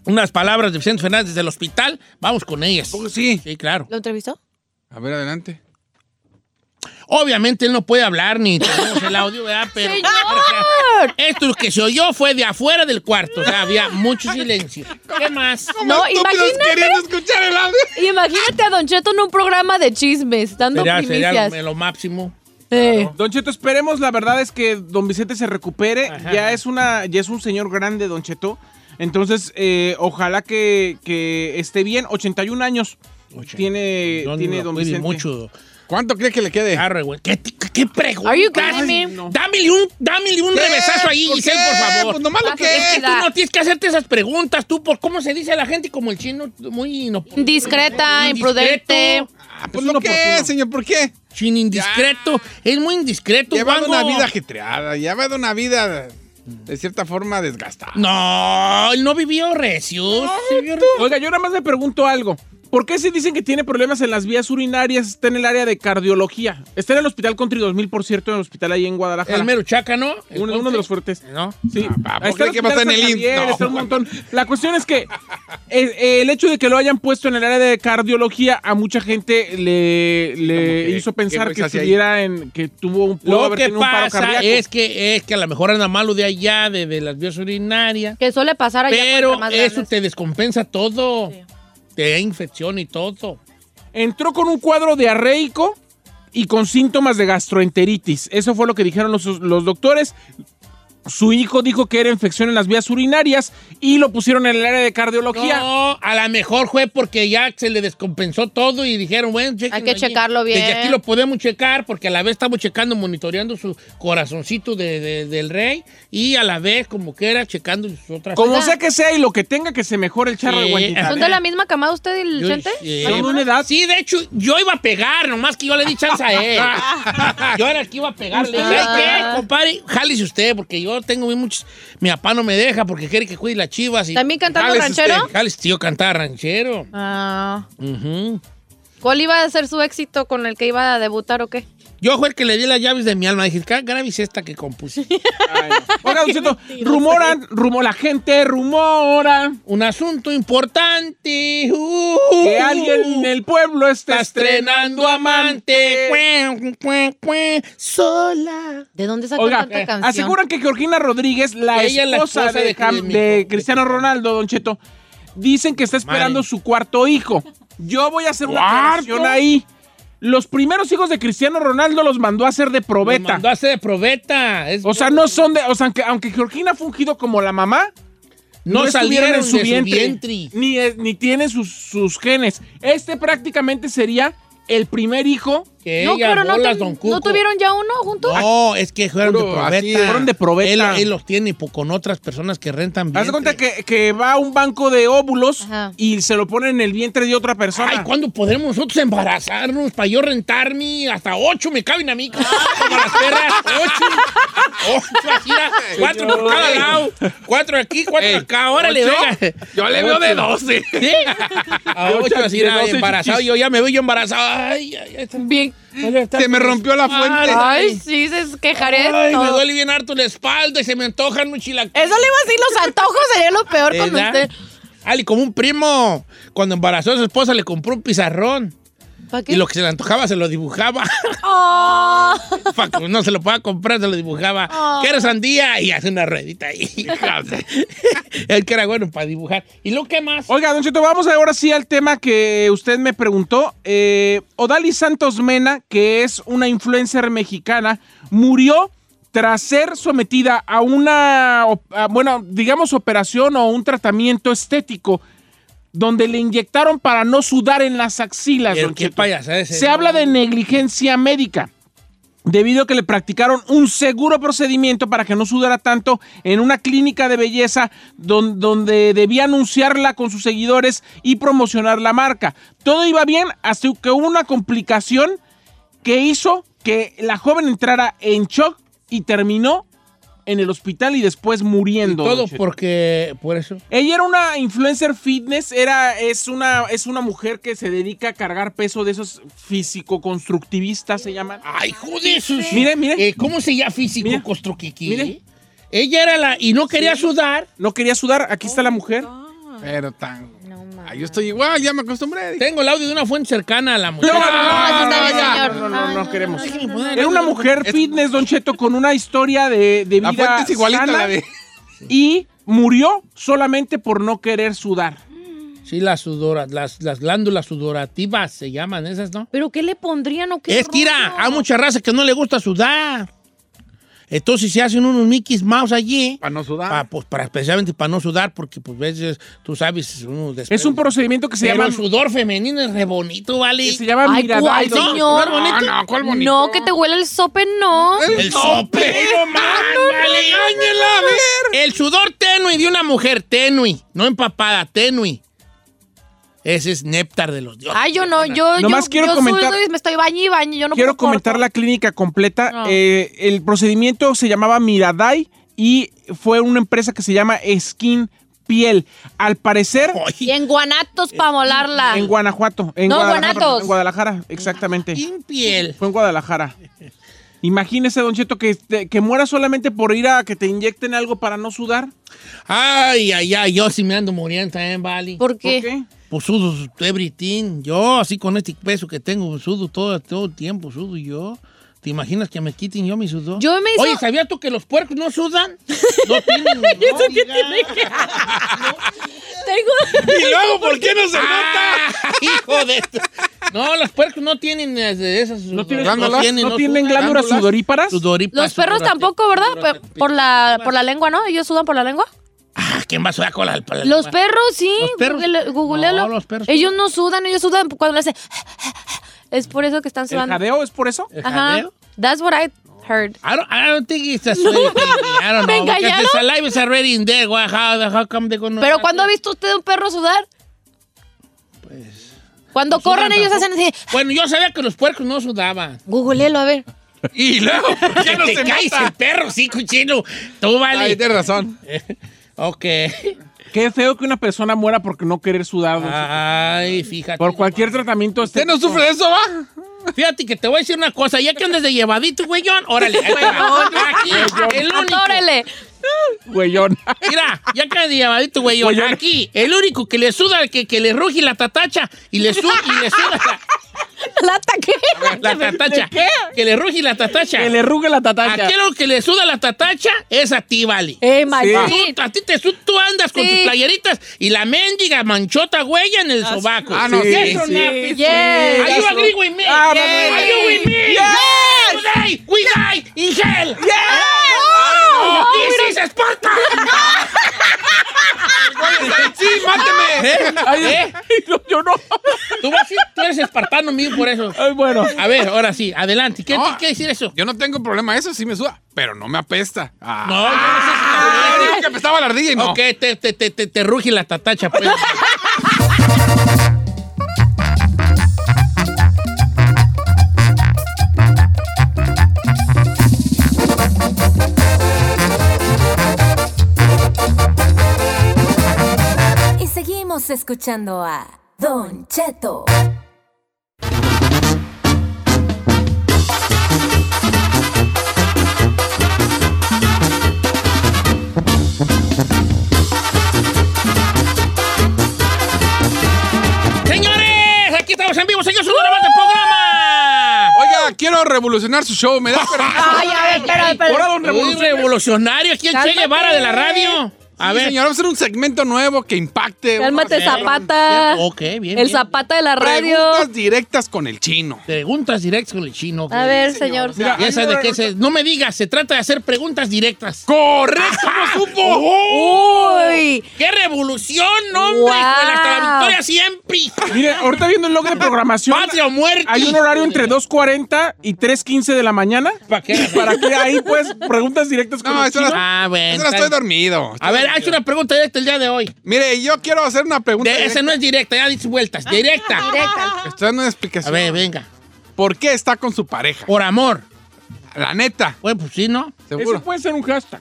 S2: unas palabras de Vicente Fernández del hospital. Vamos con ellas.
S3: Sí.
S2: Sí, claro.
S6: ¿Lo entrevistó?
S3: A ver, adelante.
S2: Obviamente él no puede hablar ni tenemos el audio, ¿verdad? Pero
S6: ¡Señor!
S2: esto que se oyó fue de afuera del cuarto, o sea, había mucho silencio. ¿Qué más?
S6: No, imagínate,
S3: escuchar el audio.
S6: imagínate a Don Cheto en un programa de chismes, dando
S2: Sería, sería
S6: primicias.
S2: lo, lo máximo.
S6: Eh.
S4: Don Cheto, esperemos, la verdad es que don Vicente se recupere.
S2: Ajá.
S4: Ya es una, ya es un señor grande, Don Cheto. Entonces, eh, ojalá que, que esté bien. 81 años tiene, tiene don Vicente.
S2: mucho.
S3: ¿Cuánto cree que le quede?
S2: Arre, güey. ¿Qué, qué, qué pregunta?
S4: No.
S2: Dámele un, dámele un revesazo ahí,
S3: ¿Por
S2: Giselle,
S3: qué?
S2: por favor.
S3: Pues nomás lo que
S6: es
S2: que tú no tienes que hacerte esas preguntas, tú, por cómo se dice a la gente como el chino, muy
S6: Indiscreta,
S2: indiscreto,
S6: imprudente.
S3: Ah, pues
S4: Es
S3: lo que es, señor, ¿por qué?
S2: Chin indiscreto. Es muy indiscreto,
S3: Llevado una vida ajetreada, llevado una vida de cierta forma desgastada.
S2: No, él no vivió. Sí vivió
S4: Oiga, yo nada más le pregunto algo. ¿Por qué si dicen que tiene problemas en las vías urinarias? Está en el área de cardiología. Está en el Hospital Country 2000, por cierto, en el hospital ahí en Guadalajara.
S2: El mero chaca, ¿no? El
S4: uno, uno de los fuertes.
S2: ¿No?
S4: Sí.
S3: Ah, ¿por qué? ¿Qué pasa en el?
S4: Javier,
S3: No.
S4: está un montón. La cuestión es que eh, eh, el hecho de que lo hayan puesto en el área de cardiología a mucha gente le, le
S3: ¿Cómo que?
S4: hizo
S3: ¿Qué
S4: pensar que
S3: ahí?
S4: en que tuvo un pudo
S2: Lo
S4: haber
S2: que
S4: tenido un paro
S2: pasa
S4: cardíaco.
S2: es que, es que a lo mejor anda malo de allá, de, de las vías urinarias.
S6: Que suele pasar allá
S2: Pero eso
S6: grandes.
S2: te descompensa todo.
S6: Sí.
S2: Te da infección y todo.
S4: Entró con un cuadro diarreico y con síntomas de gastroenteritis. Eso fue lo que dijeron los, los doctores. Su hijo dijo que era infección en las vías urinarias y lo pusieron en el área de cardiología.
S2: No, a lo mejor fue porque ya se le descompensó todo y dijeron, bueno,
S6: Hay que
S2: allí.
S6: checarlo bien.
S2: Desde aquí lo podemos checar porque a la vez estamos checando, monitoreando su corazoncito de- de- del rey y a la vez, como que era, checando sus otras
S4: Como sea que sea y lo que tenga que se mejore el charro
S2: Sí.
S4: de Huentitán.
S6: ¿Son de la misma camada usted y el
S2: Yo-
S6: Chente?
S2: sí.
S4: Son de una edad.
S2: Sí, de hecho, yo iba a pegar, nomás que yo le di chance a él. yo era el que iba a pegar. Le dije,
S6: Ah.
S2: ¿sabe qué, compadre? Jálese usted, porque yo tengo muchos... Mi papá no me deja porque quiere que cuide las chivas. Y...
S6: ¿También cantando
S3: Jálese
S6: ranchero?
S3: usted.
S2: Jálese, tío, cantar ranchero.
S6: Ah.
S2: Ujú.
S6: ¿Cuál iba a ser su éxito con el que iba a debutar o qué?
S2: Yo fue el que le di las llaves de mi alma. Dije, ¿qué grave es esta que compuse?
S4: Ay, no. Oiga, Don Cheto, rumoran, rumo, la gente rumora
S2: Un asunto importante. Uh,
S4: que alguien en el pueblo está
S2: estrenando amante. Sola.
S6: ¿De dónde sacó
S4: Oiga,
S6: tanta canción?
S4: aseguran que Georgina Rodríguez, la
S2: Ella es la
S4: esposa, de,
S2: de-
S4: Cam-
S2: de
S4: de
S2: mi-
S4: Cristiano Ronaldo, Don Cheto, dicen que está esperando
S2: Madre.
S4: su cuarto hijo. Yo voy a hacer una aclaración ahí. Los primeros hijos de Cristiano Ronaldo los mandó a hacer de probeta.
S2: mandó a hacer de probeta. Es-
S4: O sea, no son de. O sea, aunque, aunque Georgina ha fungido como la mamá,
S2: no,
S4: estuvieron
S2: salieron
S4: en su
S2: de
S4: vientre.
S2: su vientre.
S4: Ni, ni tiene sus, sus genes. Este prácticamente sería el primer hijo.
S2: Que
S6: No,
S2: ella,
S6: pero no,
S2: bolas, don
S6: ¿no
S2: Cuco.
S6: tuvieron ya uno juntos?
S2: No, es que fueron de probeta.
S4: fueron de probeta.
S2: Él, él los tiene con otras personas que rentan
S4: Haz de
S2: vientre.
S4: cuenta que, que va a un banco de óvulos
S6: Ajá.
S4: y se lo pone en el vientre de otra persona.
S2: Ay, ¿cuándo podremos nosotros embarazarnos para yo rentarme? Hasta ocho me caben a mí. Como las perras, ocho. Ocho así, era, cuatro por cada lado. Cuatro aquí, cuatro
S3: Ey,
S2: acá. Órale,
S3: ¿ocho?
S2: venga.
S3: Yo le veo de 12.
S2: ¿Sí? A ocho así,
S3: de
S2: era
S3: 12
S2: embarazado.
S3: chichis.
S2: Yo ya me veo yo embarazado. Ay, ay, ay. está-
S3: Se me rompió la fuente.
S6: Ay, sí, se quejaré.
S2: Ay, me duele bien harto la espalda y se me antojan un chilaquiles.
S6: Eso le iba a decir, los antojos sería lo peor con
S2: ¿Verdad?
S6: usted.
S2: Ali, como un primo, cuando embarazó a su esposa, le compró un pizarrón.
S6: ¿Para qué?
S2: Y lo que se le antojaba se lo dibujaba.
S6: Oh.
S2: Para que no se lo pueda comprar, se lo dibujaba.
S6: Oh.
S2: ¿Quieres sandía? Y hace una ruedita ahí. Él que era bueno para dibujar. ¿Y lo que más?
S4: Oiga, Don Cheto, vamos ahora sí al tema que usted me preguntó. Eh, Odali Santos Mena, que es una influencer mexicana, murió tras ser sometida a una, a, bueno, digamos operación o un tratamiento estético donde le inyectaron para no sudar en las axilas. Don Cheto.
S2: ese,
S4: Se
S2: ¿no?
S4: habla de negligencia médica. Debido a que le practicaron un seguro procedimiento para que no sudara tanto en una clínica de belleza don- donde debía anunciarla con sus seguidores y promocionar la marca. Todo iba bien hasta que hubo una complicación que hizo que la joven entrara en shock y terminó en el hospital y después muriendo.
S2: Todo porque, por eso.
S4: Ella era una influencer fitness, era, es, una, es una mujer que se dedica a cargar peso de esos físico-constructivistas, se llaman.
S2: Ay, joder. sus-
S4: Mire, mire.
S2: Eh, ¿Cómo se llama físico
S4: Mire.
S2: Ella era la. Y no quería sudar.
S4: No quería sudar, aquí está la mujer.
S3: Pero tan. Ay, yo estoy igual, ya me acostumbré.
S2: Tengo el audio de una fuente cercana a la mujer.
S4: No, no,
S6: No.
S4: No, no, no, no queremos. Era una mujer fitness, Don Cheto, con una historia de, de
S3: La
S4: vida
S3: fuente es igualita a
S4: sana
S3: la de.
S4: y murió solamente por no querer sudar.
S2: Sí, las sudoras, las, las glándulas sudorativas se llaman esas, ¿no?
S6: ¿Pero qué le pondrían o qué?
S2: Es que,
S6: rollo?
S2: hay mucha raza que no le gusta sudar. Entonces se hacen unos Mickey Mouse allí.
S3: Para no sudar.
S2: pa- pues, para, especialmente para no sudar, porque pues veces, tú sabes, uno
S4: Es un procedimiento que se
S2: Pero
S4: llama,
S2: el sudor femenino es re bonito, ¿vale?
S4: que se llama
S6: Ay, ¿cuál, señor?
S2: ¿No bonito?
S3: No, no, ¿cuál bonito?
S6: No, que te huele el sope, no.
S2: El sope, no más, vale.
S3: Áñela, a ver.
S2: El sudor tenue de una mujer, tenue, no empapada, tenue. Ese es néctar de los dioses.
S6: Ay, yo no, yo, yo,
S4: Nomás quiero
S6: yo
S4: comentar-
S6: y me estoy yo no
S4: Quiero
S6: puedo
S4: comentar
S6: corto.
S4: la clínica completa.
S6: No.
S4: Eh, el procedimiento se llamaba Miradai y fue una empresa que se llama Skin Piel. Al parecer,
S6: Y en guanatos para molarla.
S4: en Guanajuato. En
S6: No,
S4: Guadalajara,
S6: Guanatos.
S4: En Guadalajara, exactamente.
S2: Sin piel.
S4: Fue en Guadalajara. Imagínese, Don Cheto, que, que muera solamente por ir a que te inyecten algo para no sudar.
S2: Ay, ay, ay, yo sí me ando muriendo también, vale.
S6: ¿Por
S4: ¿Por
S6: qué?
S4: Qué?
S2: Pues sudo everything. Yo, así con este peso que tengo, sudo todo, todo el tiempo, sudo yo. ¿Te imaginas que me quiten yo mi sudor?
S6: Yo me hizo-
S2: Oye, ¿sabías tú que los puercos no sudan? No tienen... no, diga.
S6: Tengo...
S2: ¿Y luego por qué no se nota? Hijo de... No, los puercos no tienen eh, esas...
S4: ¿No tienen,
S3: glándulas?
S4: no tienen,
S2: sudan.
S4: glándulas sudoríparas?
S6: Los perros tampoco, ¿verdad? Por la, por la lengua, ¿no? Ellos sudan por la lengua.
S2: Ah, ¿quién va a sudar con la... la
S6: Los perros, sí.
S2: ¿Los perros?
S6: Google- googlealo.
S2: No, los perros
S6: Ellos no sudan, ellos sudan cuando le hacen... Es por eso que están
S4: ¿El
S6: sudando.
S4: jadeo es por eso?
S2: ¿El
S6: Ajá.
S2: jadeo?
S6: That's what I heard.
S2: I don't, I don't think it's a thing. I don't
S6: ¿Me
S2: know. Because the saliva is already in there. Why- How, how come they gonna...
S6: Pero ¿cuándo ha visto usted un perro sudar?
S2: Pues...
S6: Cuando
S2: no
S6: corren
S2: sudan
S6: ellos
S2: tampoco.
S6: hacen así.
S2: Bueno, yo sabía que los puercos no sudaban.
S6: Googleelo, a ver.
S3: Y luego, ¿por qué no
S2: te
S3: se
S2: caes
S3: nota?
S2: el perro, sí, cochino. Tú, vale.
S3: Ay, tienes razón.
S2: ok.
S4: Qué feo que una persona muera por no querer sudar.
S2: Ay, fíjate.
S4: Por cualquier tratamiento
S3: ¿Usted no sufre de eso, va?
S2: Fíjate que te voy a decir una cosa. Ya que andes de llevadito, güeyón, órale. ahí. Aquí, el único.
S6: Atórele.
S4: Güeyón.
S2: Mira, ya que andes de llevadito, güeyón.
S4: Güeyón.
S2: Aquí, el único que le suda, que, que le ruge la tatacha y le, su, y le suda
S6: ¿La ataqué?
S2: la, tatacha.
S4: qué?
S2: Que le ruge la tatacha.
S4: Que le rugue la tatacha.
S2: Aquel que le suda la tatacha es a ti, vale.
S6: Eh,
S2: Tú,
S6: machín.
S2: a ti te su- tú andas con
S6: Sí.
S2: tus playeritas y la mendiga manchota huella en el sobaco.
S3: Ah, no, sí,
S2: Eso
S3: sí.
S2: no es-
S6: Yes.
S2: Are you agree with me?
S4: Ah,
S2: Yes. Are you with me?
S4: Yes.
S2: We die, we die in hell.
S6: ¡No!
S2: This is Sparta.
S3: ¡Sí, máteme!
S2: ¿Eh?
S4: Ay,
S2: ¿Eh?
S4: no, yo no.
S2: Tú, vas tú eres espartano mío por eso.
S4: Ay, bueno.
S2: A ver, ahora sí, adelante. ¿Qué
S3: No.
S2: quiere decir eso?
S3: Yo no tengo problema, eso sí me suda, pero no me apesta. Ah.
S2: No, yo no sé
S3: Ah,
S2: si
S3: dijo que apestaba la ardilla y no.
S2: Ok, te, te, te, te, te ruge la tatacha, pues.
S5: Estás escuchando a Don Cheto.
S2: Señores, aquí estamos en vivo, señores, un nuevo programa.
S3: Oiga, quiero revolucionar su show. ¿Me da?
S6: Ay, a ver, espera, espera.
S4: Ahora, don Revolucionario.
S2: revolucionario aquí en Che. Guevara de la radio. A
S3: Sí,
S2: ver.
S3: señor, vamos a hacer un segmento nuevo que impacte.
S6: Cálmate,
S2: Ok.
S6: Zapata.
S2: Ok, bien.
S6: El
S2: bien.
S6: Zapata de la radio.
S3: Preguntas directas con el chino.
S2: Preguntas directas con el chino.
S6: A ver, señor.
S3: Mira,
S2: Ya sabes de qué se... No me digas, se trata de hacer preguntas directas.
S3: ¡Correcto! ¿Cómo supo?
S6: Uy.
S2: ¡Qué revolución, hombre!
S6: Wow.
S2: Hasta la victoria siempre.
S4: Mire, ahorita viendo el log de programación.
S2: Patria o muerte.
S4: Hay un horario entre 2.40 y 3.15 de la mañana.
S2: ¿Para qué?
S4: Para que ahí, pues, preguntas directas con
S3: No,
S4: el chino.
S3: no-
S2: Ah, bueno.
S3: Eso no estoy dormido.
S2: A ver, hay una pregunta directa el día de hoy.
S3: Mire, yo quiero hacer una pregunta.
S2: De, ese
S3: directa.
S2: no es directa, ya dices vueltas. Directa.
S6: Directa.
S3: Estoy dando una
S2: A
S3: explicación.
S2: ver, venga.
S3: ¿Por qué está con su pareja?
S2: Por amor.
S3: La neta.
S2: Bueno, pues sí, ¿no?
S4: Ese
S3: Seguro.
S4: puede ser un hashtag.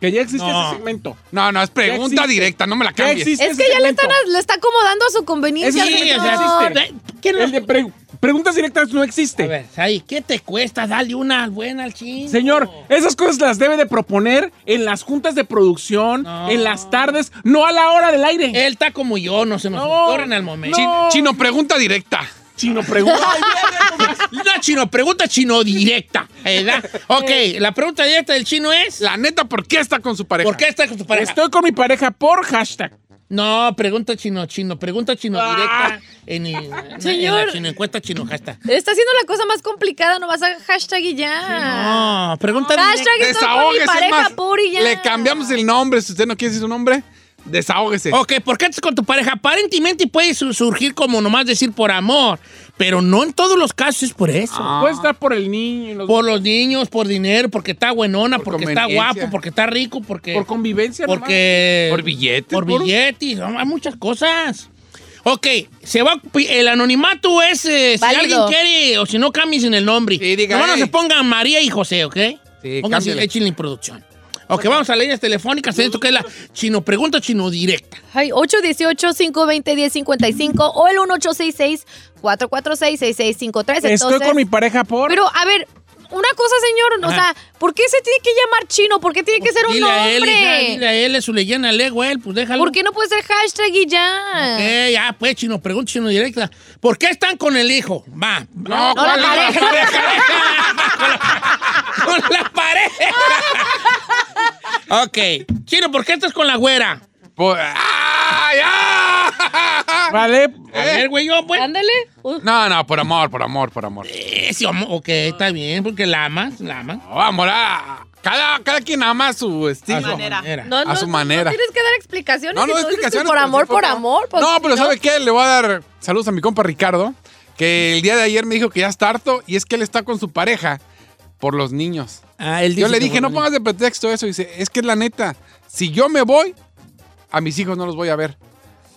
S4: Que ya existe
S2: No.
S4: ese segmento.
S3: No, no, es pregunta directa, no me la cambies.
S4: existe
S6: Es que ya le están, le está acomodando a su conveniencia.
S4: Ese
S2: Sí, o sea,
S4: existe.
S2: ¿qué no-
S4: El de pre- preguntas directas no existe.
S2: A ver, ahí, ¿qué te cuesta darle una buena al chino?
S4: Señor, esas cosas las debe de proponer en las juntas de producción,
S2: No.
S4: en las tardes, no a la hora del aire.
S2: Él está como yo, no se nos
S4: No,
S2: ocurren al momento.
S4: no.
S3: Chino, chino, pregunta directa.
S4: Chino, pregunta.
S2: Una chino, pregunta chino directa, ¿verdad? Ok, la pregunta directa del chino es...
S3: La neta, ¿por qué está con su pareja?
S2: ¿Por qué estás con tu pareja?
S4: Estoy con mi pareja por hashtag.
S2: No, pregunta chino, chino, pregunta chino
S4: Ah.
S2: directa en, en, en
S6: Señor.
S2: la chino encuesta chino hashtag.
S6: Está haciendo la cosa más complicada, no vas a hashtag y ya.
S2: No, pregunta
S6: Hashtag
S2: directa.
S6: estoy con mi pareja
S3: más.
S6: por y ya.
S3: Le cambiamos el nombre. Si usted no quiere decir su nombre, desahógese.
S2: Ok, ¿por qué estás con tu pareja? Aparentemente puede su- surgir como nomás decir por amor, pero no en todos los casos es por eso.
S4: Puede estar por el niño, los-
S2: Por los niños, por dinero, porque está buenona,
S3: Por
S2: porque está guapo, porque está rico, porque...
S4: por convivencia. nomás.
S2: porque...
S3: Por billetes.
S2: Por
S3: por-
S2: billetes, no, hay muchas cosas. Ok, se va, el anonimato es eh, si alguien quiere, o si no cambies en el nombre.
S3: Sí, diga,
S2: no se pongan María y José, ¿ok?
S3: Sí,
S2: Pónganse, échenle en producción. Ok, vamos a líneas telefónicas, esto que es la chino pregunta chino directa.
S6: Ay, 818-520-1055 o el 1866-446-6653.
S4: Estoy
S6: Entonces,
S4: con mi pareja por.
S6: Pero, a ver, una cosa, señor, o sea, ¿por qué se tiene que llamar chino? ¿Por qué tiene que ser un
S2: Dile a él, hija,
S6: nombre?
S2: dile a él, es su leyenda, le él, pues déjalo.
S6: ¿Por qué no puede ser hashtag y ya?
S2: Eh, ya, pues, chino, pregunta chino directa. ¿Por qué están con el hijo? Va.
S3: No,
S6: No, la
S3: ¿cuál es?
S6: pareja.
S2: con la pareja. ok. Chino, ¿por qué estás con la güera?
S3: ¡Ah, ya!
S4: Vale.
S2: A ver, güey, yo, pues.
S6: Ándale. Uh,
S3: No, no, por amor, por amor, por amor.
S2: Ese homo- ok, está bien, porque la amas, la amas.
S3: No, amor, ah, cada, cada quien ama a su
S2: A
S3: estilo.
S2: su manera.
S6: no,
S3: A
S6: no,
S3: su
S6: no,
S3: manera.
S6: No tienes que dar explicaciones.
S3: No, no,
S6: que
S3: explicaciones.
S6: Por amor,
S3: sí,
S6: por amor. pues,
S3: no, pero ¿sabe qué? Le voy a dar saludos a mi compa Ricardo, que el día de ayer me dijo que ya está harto y es que él está con su pareja por los niños.
S2: Ah, él
S3: Yo
S2: dice
S3: le
S2: que
S3: dije, no pongas de pretexto eso. Dice, es que es la neta, si yo me voy, a mis hijos no los voy a ver.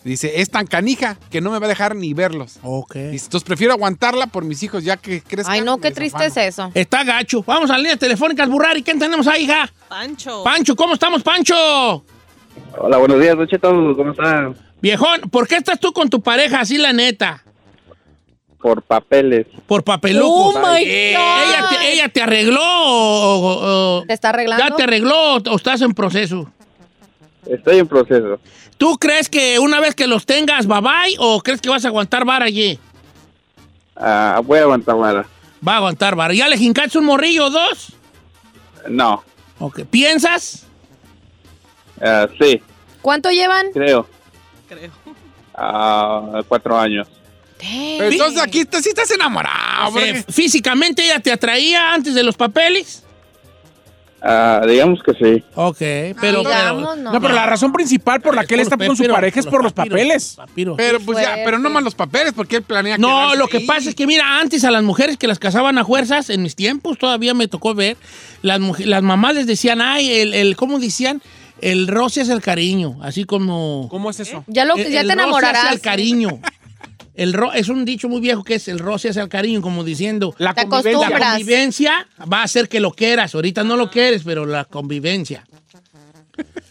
S3: Dice, es tan canija que no me va a dejar ni verlos.
S2: Ok.
S3: Dice, entonces prefiero aguantarla por mis hijos ya que crezcan.
S6: Ay, no, qué triste es
S3: afano".
S6: eso.
S2: Está gacho. Vamos a las líneas telefónicas, Burrari. ¿Quién tenemos ahí, hija?
S8: Pancho.
S2: Pancho, ¿cómo estamos, Pancho?
S9: Hola, buenos días, Cheto, ¿cómo están?
S2: Viejón, ¿por qué estás tú con tu pareja así, la neta?
S9: Por papeles.
S2: Por papeluco.
S6: Oh, my
S2: Eh,
S6: God.
S2: ¿Ella te, ella te arregló o, o- o-
S6: ¿Te está arreglando?
S2: ya te arregló o, o estás en proceso?
S9: Estoy en proceso.
S2: ¿Tú crees que una vez que los tengas, bye bye, o crees que vas a aguantar vara allí?
S9: Ah, voy a aguantar vara.
S2: Va a aguantar vara. ¿Ya le jincaste un morrillo o dos?
S9: No,
S2: Ok. ¿Piensas?
S9: ah, sí,
S6: ¿Cuánto llevan?
S9: creo.
S8: Creo.
S9: Ah, cuatro años.
S3: Pero entonces aquí estás, sí estás enamorado.
S2: O sea,
S3: porque-
S2: ¿Físicamente ella te atraía antes de los papeles?
S9: Ah, digamos que sí.
S2: Ok, pero...
S6: Digamos,
S2: pero
S6: no.
S4: No, pero la razón principal por la que él está con su pareja es por los papeles.
S2: papiros.
S3: Pero pues ya, pero no más los papeles, porque él planea
S2: No, lo que
S3: ahí.
S2: pasa es que, mira, antes a las mujeres que las casaban a fuerzas, en mis tiempos todavía me tocó ver, las, las mamás les decían, ay, el, el, ¿cómo decían? El roce es el cariño, así como...
S4: ¿Cómo es eso?
S6: Ya, lo,
S2: el-
S6: ya
S2: el
S6: te
S2: roce
S6: enamorarás.
S2: hacia el cariño. El ro- es un dicho muy viejo que es el roce hacia el cariño, como diciendo...
S4: La
S6: Te
S4: convivencia.
S2: La
S6: acostumbras.
S2: convivencia va a hacer que lo quieras. Ahorita no lo quieres, pero la convivencia.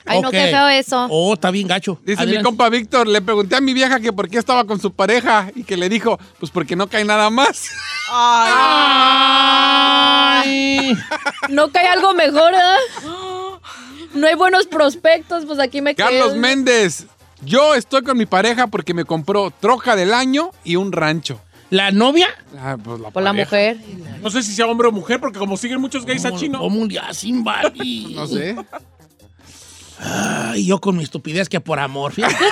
S6: Ay, no,
S2: Ok.
S6: qué feo eso.
S2: Oh, está bien gacho.
S3: Dice
S2: Adelante.
S3: mi compa Víctor, le pregunté a mi vieja que por qué estaba con su pareja y que le dijo, pues porque no cae nada más.
S2: Ay.
S6: No cae algo mejor, ¿eh? No hay buenos prospectos, pues aquí me quedo.
S3: Carlos Méndez, yo estoy con mi pareja porque me compró troca del año y un rancho.
S2: ¿La novia?
S3: Ah, pues la
S6: Por la
S3: pareja.
S6: mujer.
S4: No sé si sea hombre o mujer, porque como siguen muchos gays a chino.
S2: ¿Cómo un día sin Barbie?
S3: No sé.
S2: Ay, yo con mi estupidez que por amor. Fíjate.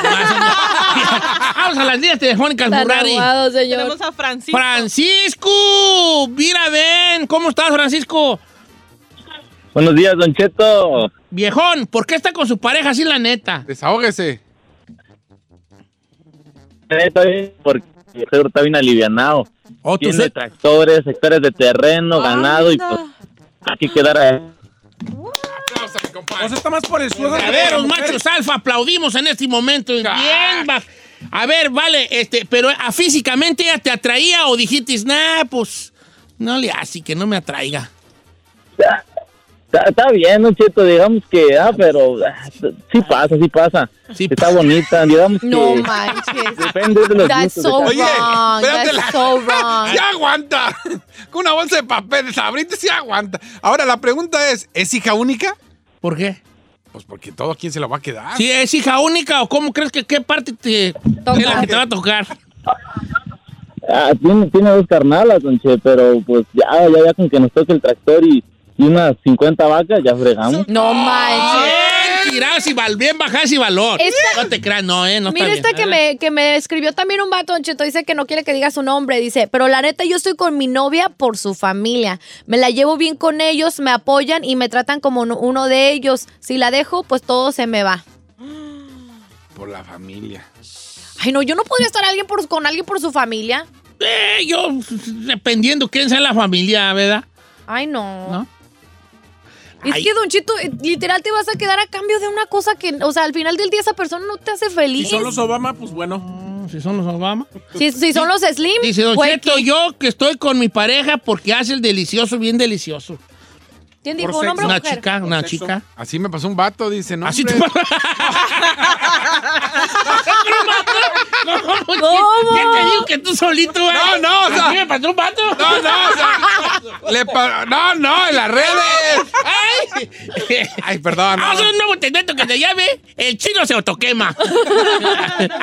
S2: Vamos a las líneas telefónicas, Murari.
S6: aguado, señor.
S8: Tenemos a Francisco.
S2: Francisco, mira, ven. ¿Cómo estás, Francisco?
S7: Buenos días, Don Cheto.
S2: Viejón, ¿por qué está con su pareja así, la neta?
S3: Desahógese.
S7: Está bien, porque el seguro está bien alivianado.
S2: Oh,
S7: Tiene
S2: se-
S7: tractores, hectáreas de terreno, ganado y pues aquí quedara.
S4: O sea, está más por el
S2: Verdaderos
S4: mujer.
S2: machos alfa, aplaudimos en este momento. Bien, va. A ver, vale, este, pero ¿a físicamente ella te atraía o dijiste, nah, pues, no le hace que no me atraiga?
S7: Está, está bien, Don Cheto, digamos que, ah, pero ah, sí pasa, sí pasa.
S2: Sí
S7: está bonita, digamos que
S6: No manches.
S7: depende de los
S6: That's so
S3: Oye,
S6: wrong.
S3: espérate
S6: That's
S3: la-
S6: so wrong.
S3: ¡Sí aguanta! Con una bolsa de papel, sabrita sí aguanta. Ahora, la pregunta es, ¿es hija única?
S2: ¿Por qué?
S3: Pues porque todo quién se la va a quedar.
S2: Si es hija única o cómo crees que qué parte te,
S6: Toca.
S2: es la que te va a tocar?
S7: Ah, tiene, tiene dos carnalas, Don Che, pero pues ya, ya, ya con que nos toque el tractor y, y unas 50 vacas, ya fregamos.
S6: No manches.
S2: Bien tiradas y val, bien bajadas y valor.
S6: Esta-
S2: No te creas, no, eh, no
S6: Mira esta que me, que me escribió también un vato, Don Cheto, dice que no quiere que diga su nombre, dice, pero la neta yo estoy con mi novia por su familia, me la llevo bien con ellos, me apoyan y me tratan como uno- uno de ellos, si la dejo, pues todo se me va.
S3: Por la familia.
S6: Ay, no, yo no podría estar alguien por, con alguien por su familia.
S2: Eh, yo, dependiendo quién sea la familia, ¿verdad?
S6: Ay, no.
S2: ¿No?
S6: Es
S2: Ay.
S6: que, Don Chito, eh, literal te vas a quedar a cambio de una cosa que, o sea, al final del día esa persona no te hace
S4: Si
S6: feliz.
S4: son los Obama, pues bueno.
S2: Mm, Si son los Obama.
S6: Si, si son los Slim,
S2: Dice Don Cheto,
S6: ¿qué-
S2: yo que estoy con mi pareja porque hace el delicioso bien delicioso.
S6: ¿Quién
S4: por
S6: dijo? ¿Un hombre o
S2: Una
S6: mujer?
S2: chica, una
S4: sexo.
S2: chica.
S3: Así me pasó un vato, dice, no,
S2: Así te
S3: hombre.
S2: ¿Cómo?
S6: ¿Cómo?
S2: ¿Qué te digo que tú solito, güey?
S3: No, no, o sea-
S2: ¿Así me pasó un vato?
S3: No, no, o sea, le pa- no, no, en las redes.
S2: ¡Ay!
S3: Ay, perdón. no.
S2: Vamos a hacer un nuevo segmento que se llame El chino se autoquema.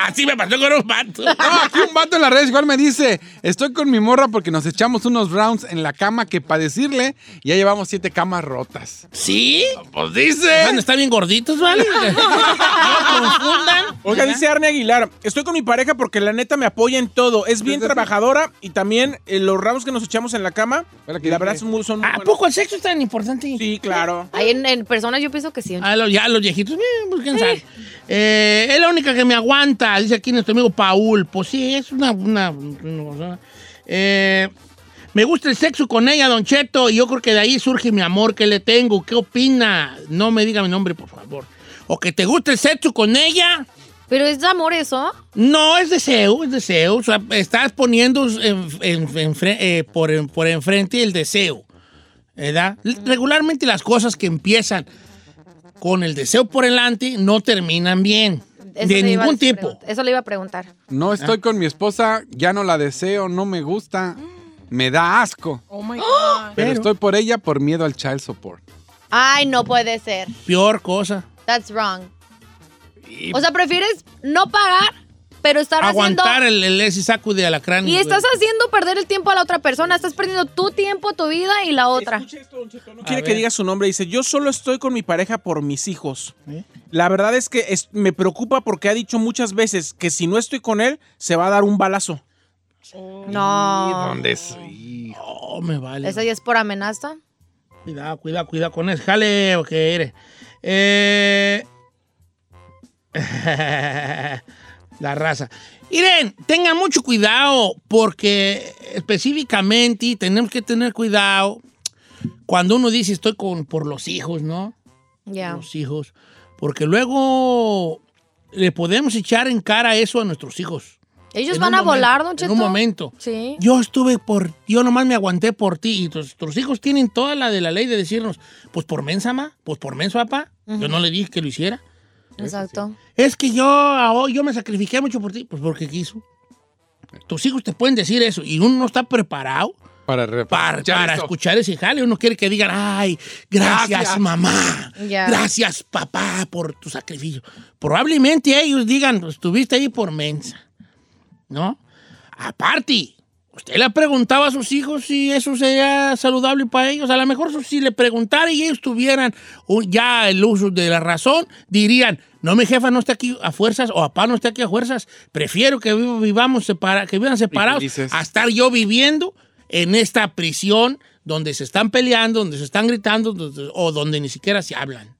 S2: Así me pasó con un vato.
S3: No, aquí un vato en las redes igual me dice, estoy con mi morra porque nos echamos unos rounds en la cama que para decirle, ya llevamos siete camas rotas.
S2: ¿Sí?
S3: Pues dice.
S2: A estar bien gorditos, ¿vale? No confundan.
S4: Oiga, dice Arne Aguilar, estoy con mi pareja porque la neta me apoya en todo. Es bien trabajadora y también eh, los ramos que nos echamos en la cama,
S3: Hola, ¿qué
S4: la verdad son muy, son muy
S2: ¿A
S4: buenos.
S2: poco el sexo es tan importante?
S4: Sí, claro.
S6: Ahí en, en personas yo pienso que sí.
S2: A los, ya los viejitos, eh, pues quién sabe. Eh, es la única que me aguanta, dice aquí nuestro amigo Paul. Pues sí, es una. una- una- eh, me gusta el sexo con ella, Don Cheto, y yo creo que de ahí surge mi amor que le tengo. ¿Qué opina? No me diga mi nombre, por favor. O que te gusta el sexo con ella.
S6: Pero es de amor eso.
S2: No, es deseo, es deseo. O sea, estás poniendo en- en- en fre- eh, por, en- por enfrente el deseo. ¿Verdad? Regularmente las cosas que empiezan con el deseo por delante no terminan bien.
S6: Eso
S2: de ningún tipo.
S6: Eso le iba a preguntar.
S3: No estoy con mi esposa, ya no la deseo, no me gusta, me da asco.
S8: Oh my God.
S3: Pero
S2: Pero-
S3: estoy por ella por miedo al child support.
S6: Ay, no puede ser.
S2: Peor cosa.
S6: That's wrong. O sea, prefieres no pagar, pero estar
S2: Aguantar
S6: haciendo...
S2: el, el ese saco de alacrán.
S6: Y estás haciendo perder el tiempo a la otra persona. Estás perdiendo tu tiempo, tu vida y la otra.
S4: Escuche esto, Don Cheto, No quiere que diga su nombre. Dice, yo solo estoy con mi pareja por mis hijos.
S2: ¿Eh?
S4: La verdad es que es- me preocupa porque ha dicho muchas veces que si no estoy con él, se va a dar un balazo.
S6: No.
S3: ¿Dónde es?
S2: Oh, me vale.
S6: ¿Esa ya es por amenaza?
S2: Cuidado, cuidado, cuidado con eso. Jale, o que eres. Eh... La raza. Miren, tengan mucho cuidado porque específicamente tenemos que tener cuidado cuando uno dice estoy con por los hijos, ¿no?
S6: Ya.
S2: Los hijos. Porque luego le podemos echar en cara eso a nuestros hijos.
S6: Ellos van a volar,
S2: momento,
S6: Don Cheto.
S2: En un momento.
S6: Sí.
S2: Yo estuve por, yo nomás me aguanté por ti y tus, tus hijos tienen toda la de la ley de decirnos, pues por mensa, ma, pues por menso, papá. Yo no le dije que lo hiciera.
S6: Exacto.
S2: Es que yo, yo me sacrifiqué mucho por ti, pues porque quiso. Tus hijos te pueden decir eso y uno no está preparado
S3: Para,
S2: para,
S3: escuchar
S2: para escuchar ese jale. Uno quiere que digan, ay, gracias,
S3: Gracias.
S2: mamá,
S6: Ya.
S2: gracias papá por tu sacrificio. Probablemente ellos digan, "Pues, estuviste ahí por mensa, ¿no? Aparte, usted le preguntaba a sus hijos si eso sería saludable para ellos. A lo mejor si le preguntara y ellos tuvieran un- ya el uso de la razón, dirían, no, mi jefa no está aquí a fuerzas o papá no está aquí a fuerzas. Prefiero que viv- vivamos separa- que vivan separados a estar yo viviendo en esta prisión donde se están peleando, donde se están gritando donde- o donde ni siquiera se hablan.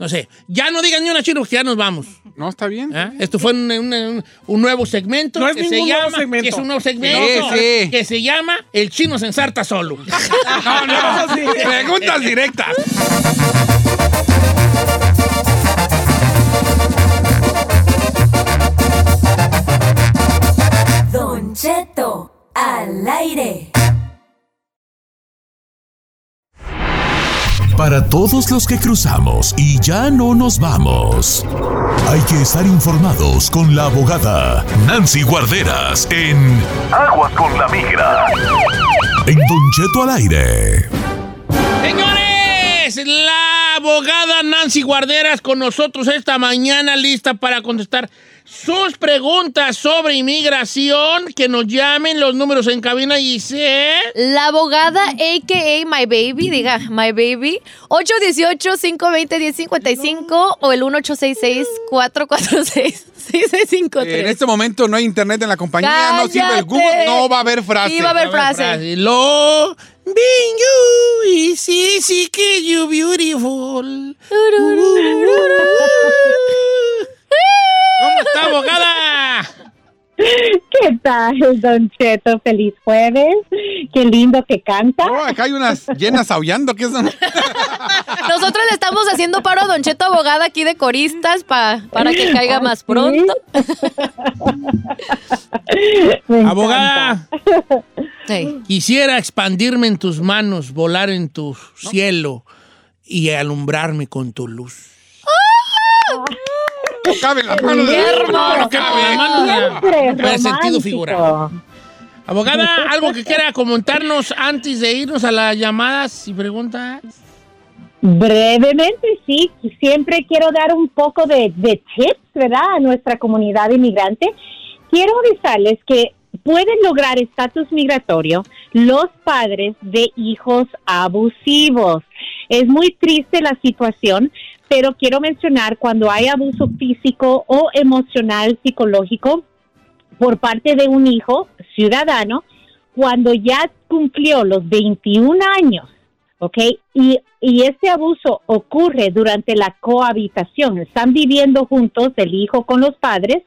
S2: No sé, ya no digan ni una chino, que ya nos vamos.
S3: No, está bien.
S2: ¿eh? Esto fue un, un- un nuevo segmento
S4: No es
S2: que se
S4: nuevo
S2: llama,
S4: segmento.
S2: que es un nuevo segmento
S3: Sí, sí.
S2: que se llama El chino se ensarta solo.
S3: No, no. Preguntas directas.
S5: Don Cheto, al aire.
S1: Para todos los que cruzamos y ya no nos vamos, hay que estar informados con la abogada Nancy Guarderas en Aguas con la Migra. En Don Cheto al aire.
S2: Señores, la abogada Nancy Guarderas con nosotros esta mañana lista para contestar sus preguntas sobre inmigración. Que nos llamen los números en cabina y se...
S6: La abogada, a.k.a. My Baby, diga My Baby, 818-520-1055 o el 1866-446-6653.
S3: En este momento no hay internet en la compañía, no sirve el
S6: ¡Cállate!
S3: Google, no va a haber frase.
S6: Sí, va a haber frase.
S2: Lo being you is easy que you beautiful. ¿Cómo está, abogada?
S8: ¿Qué tal, Don Cheto? Feliz jueves. Qué lindo que canta.
S3: Oh, acá hay unas llenas aullando. ¿Qué son?
S6: Nosotros le estamos haciendo paro a Don Cheto Abogada aquí de coristas pa- para que caiga
S8: Ah,
S6: más
S8: ¿sí?
S6: pronto.
S2: Abogada,
S6: Sí.
S2: quisiera expandirme en tus manos, volar en tu cielo y alumbrarme con tu luz.
S3: No caben las manos de...
S6: Hermoso.
S3: No cabe.
S2: Las manos de- sentido figurado. Abogada, ¿algo que quiera comentarnos antes de irnos a las llamadas y preguntas?
S8: Brevemente, sí. Siempre quiero dar un poco de, de tips, ¿verdad? A nuestra comunidad inmigrante. Quiero avisarles que pueden lograr estatus migratorio los padres de hijos abusivos. Es muy triste la situación, pero quiero mencionar cuando hay abuso físico o emocional, psicológico por parte de un hijo ciudadano, cuando ya cumplió los 21 años, ¿ok? Y, y este abuso ocurre durante la cohabitación, están viviendo juntos el hijo con los padres,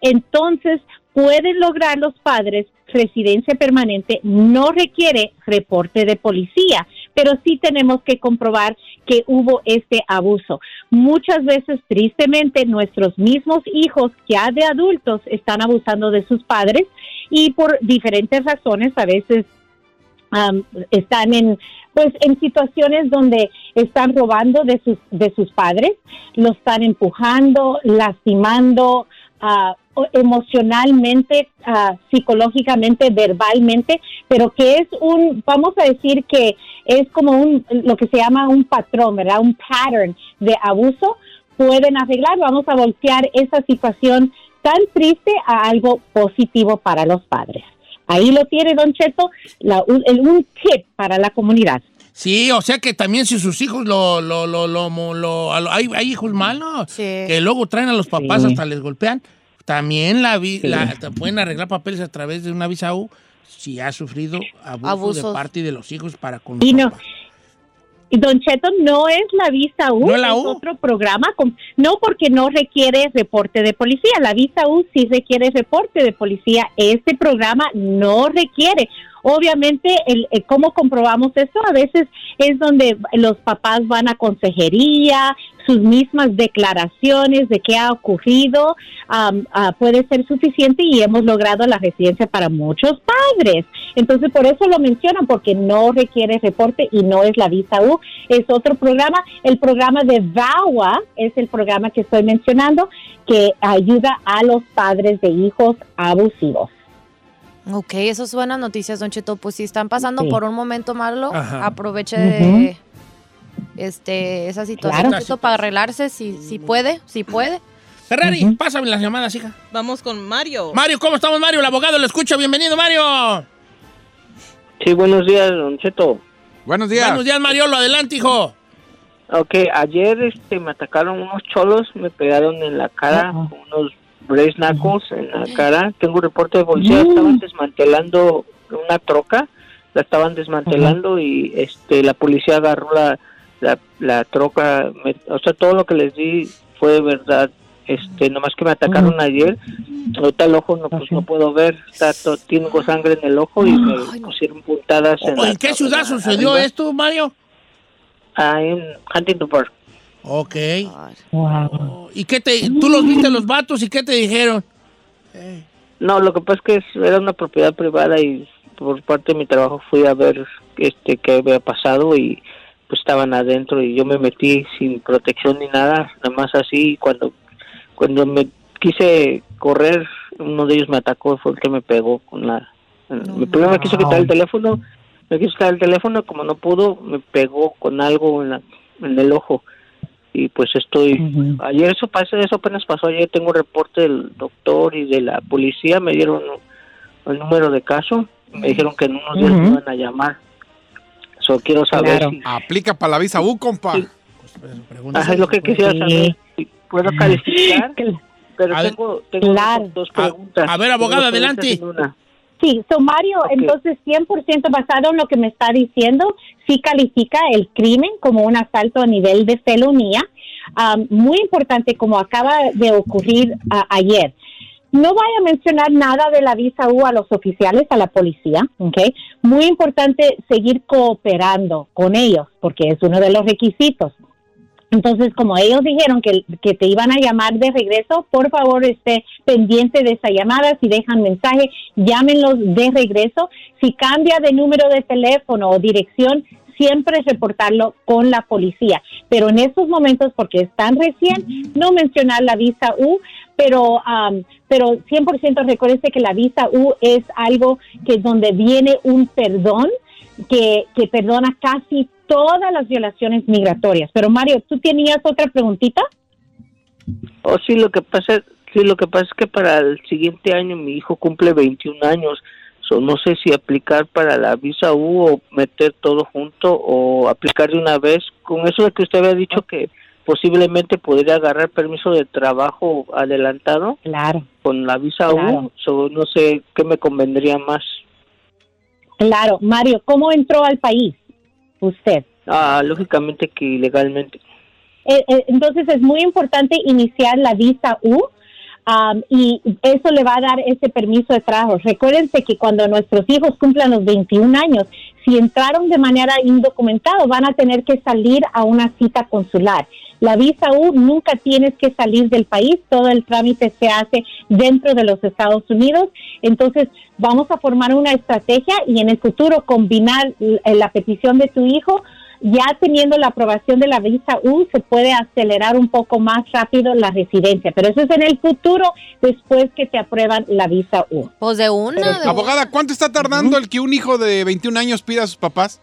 S8: entonces pueden lograr los padres residencia permanente, no requiere reporte de policía, pero sí tenemos que comprobar que hubo este abuso. Muchas veces, tristemente, nuestros mismos hijos ya de adultos están abusando de sus padres y por diferentes razones, a veces am, están en pues en situaciones donde están robando de sus de sus padres, lo están empujando, lastimando o- emocionalmente, ah, psicológicamente, verbalmente, pero que es un vamos a decir que es como un lo que se llama un patrón, ¿verdad? Un pattern de abuso pueden arreglar, vamos a voltear esa situación tan triste a algo positivo para los padres. Ahí lo tiene Don Cheto, la- un, el- un tip para la comunidad.
S2: Sí, o sea que también si sus hijos lo, lo, lo, lo, hay, hay hijos malos
S6: Sí.
S2: que luego traen a los papás
S8: Sí.
S2: hasta les golpean, también la, vi-
S8: Sí.
S2: la- pueden arreglar papeles a través de una visa U si ha sufrido abuso de parte de los hijos para con
S8: Y no-
S2: papás.
S8: Y Don Cheto no es la visa U,
S2: ¿No es la U?
S8: otro programa, con- no porque no requiere reporte de policía, la visa U sí requiere reporte de policía, este programa no requiere. Obviamente, el, el cómo comprobamos eso a veces es donde los papás van a consejería, sus mismas declaraciones de qué ha ocurrido ah, puede ser suficiente y hemos logrado la residencia para muchos padres. Entonces, por eso lo mencionan, porque no requiere reporte y no es la visa U, es otro programa. El programa de VAWA es el programa que estoy mencionando que ayuda a los padres de hijos abusivos.
S6: Ok, eso es buenas noticias, Don Cheto. Pues si están pasando
S8: Sí.
S6: por un momento malo,
S2: Ajá.
S6: aproveche de este, esa situación
S8: Claro.
S6: Cheto, para arreglarse si, si puede, si puede.
S2: Ferrari, pásame las llamadas, hija.
S10: Vamos con Mario.
S2: Mario, ¿cómo estamos, Mario? El abogado lo escucha. Bienvenido, Mario.
S11: Sí, buenos días, Don Cheto.
S3: Buenos días.
S2: Buenos días, Mario. Lo adelante, hijo.
S11: Ok, ayer este, me atacaron unos cholos, me pegaron en la cara con unos brace knuckles en la cara. Tengo un reporte de policía, estaban desmantelando una troca, la estaban desmantelando y este la policía agarró la, la, la troca, me- o sea, todo lo que les di fue de verdad. Este, nomás que me atacaron ayer, ahorita el ojo no, pues no puedo ver, está tengo sangre en el ojo y me pusieron puntadas en,
S2: ¿O
S11: la
S2: ¿En qué ciudad sucedió
S11: arriba.
S2: esto, Mario?
S11: Ah, en Huntington Park.
S2: Ok. Oh, ¿Y qué te, tú los viste los vatos y qué te dijeron?
S11: No, lo que pasa es que era una propiedad privada y por parte de mi trabajo fui a ver este qué había pasado y pues estaban adentro y yo me metí sin protección ni nada, nada más así y cuando cuando me quise correr uno de ellos me atacó fue el que me pegó con la mi primero me quiso quitar el teléfono me quiso quitar el teléfono como no pudo me pegó con algo en la en el ojo y pues estoy ayer eso pasa eso apenas pasó ayer tengo un reporte del doctor y de la policía me dieron el número de caso me dijeron que en unos días me
S3: Ujú.
S11: iban a llamar so quiero saber
S3: Claro.
S11: si
S3: Aplica para la visa U, compa.
S11: Ajá, es lo que quisiera saber si puedo calificar pero
S2: A
S11: tengo, tengo
S8: Claro.
S11: dos preguntas
S2: a ver, abogada, adelante.
S11: una.
S8: Sí, so Mario, entonces 100% basado en lo que me está diciendo, sí califica el crimen como un asalto a nivel de felonía. Am, muy importante, como acaba de ocurrir ayer. No vaya a mencionar nada de la visa U a los oficiales, a la policía, ¿ok? Muy importante seguir cooperando con ellos, porque es uno de los requisitos. Entonces, como ellos dijeron que, que te iban a llamar de regreso, por favor esté pendiente de esa llamada. Si dejan mensaje, llámenlos de regreso. Si cambia de número de teléfono o dirección, siempre reportarlo con la policía. Pero en estos momentos, porque están recién, no mencionar la visa U, pero, am, pero 100% recuérdese que la visa U es algo que donde viene un perdón que, que perdona casi todas las violaciones migratorias. Pero Mario, ¿tú tenías otra preguntita?
S11: Oh, sí, lo que pasa, sí, lo que pasa es que para el siguiente año mi hijo cumple 21 años. So, no sé si aplicar para la visa U o meter todo junto o aplicar de una vez. Con eso de que usted había dicho que posiblemente podría agarrar permiso de trabajo adelantado.
S8: Claro.
S11: Con la visa
S8: Claro.
S11: U, so, no sé qué me convendría más.
S8: Claro, Mario, ¿cómo entró al país usted?
S11: Ah, lógicamente que ilegalmente.
S8: Eh, eh, entonces es muy importante iniciar la visa U am, y eso le va a dar ese permiso de trabajo. Recuérdense que cuando nuestros hijos cumplan los 21 años, si entraron de manera indocumentada, van a tener que salir a una cita consular. La visa U nunca tienes que salir del país, todo el trámite se hace dentro de los Estados Unidos. Entonces, vamos a formar una estrategia y en el futuro combinar l- la petición de tu hijo ya teniendo la aprobación de la visa U, se puede acelerar un poco más rápido la residencia, pero eso es en el futuro después que te aprueban la visa U.
S6: Pues de una, de
S3: Abogada, ¿cuánto está tardando el que un hijo de 21 años pida a sus papás?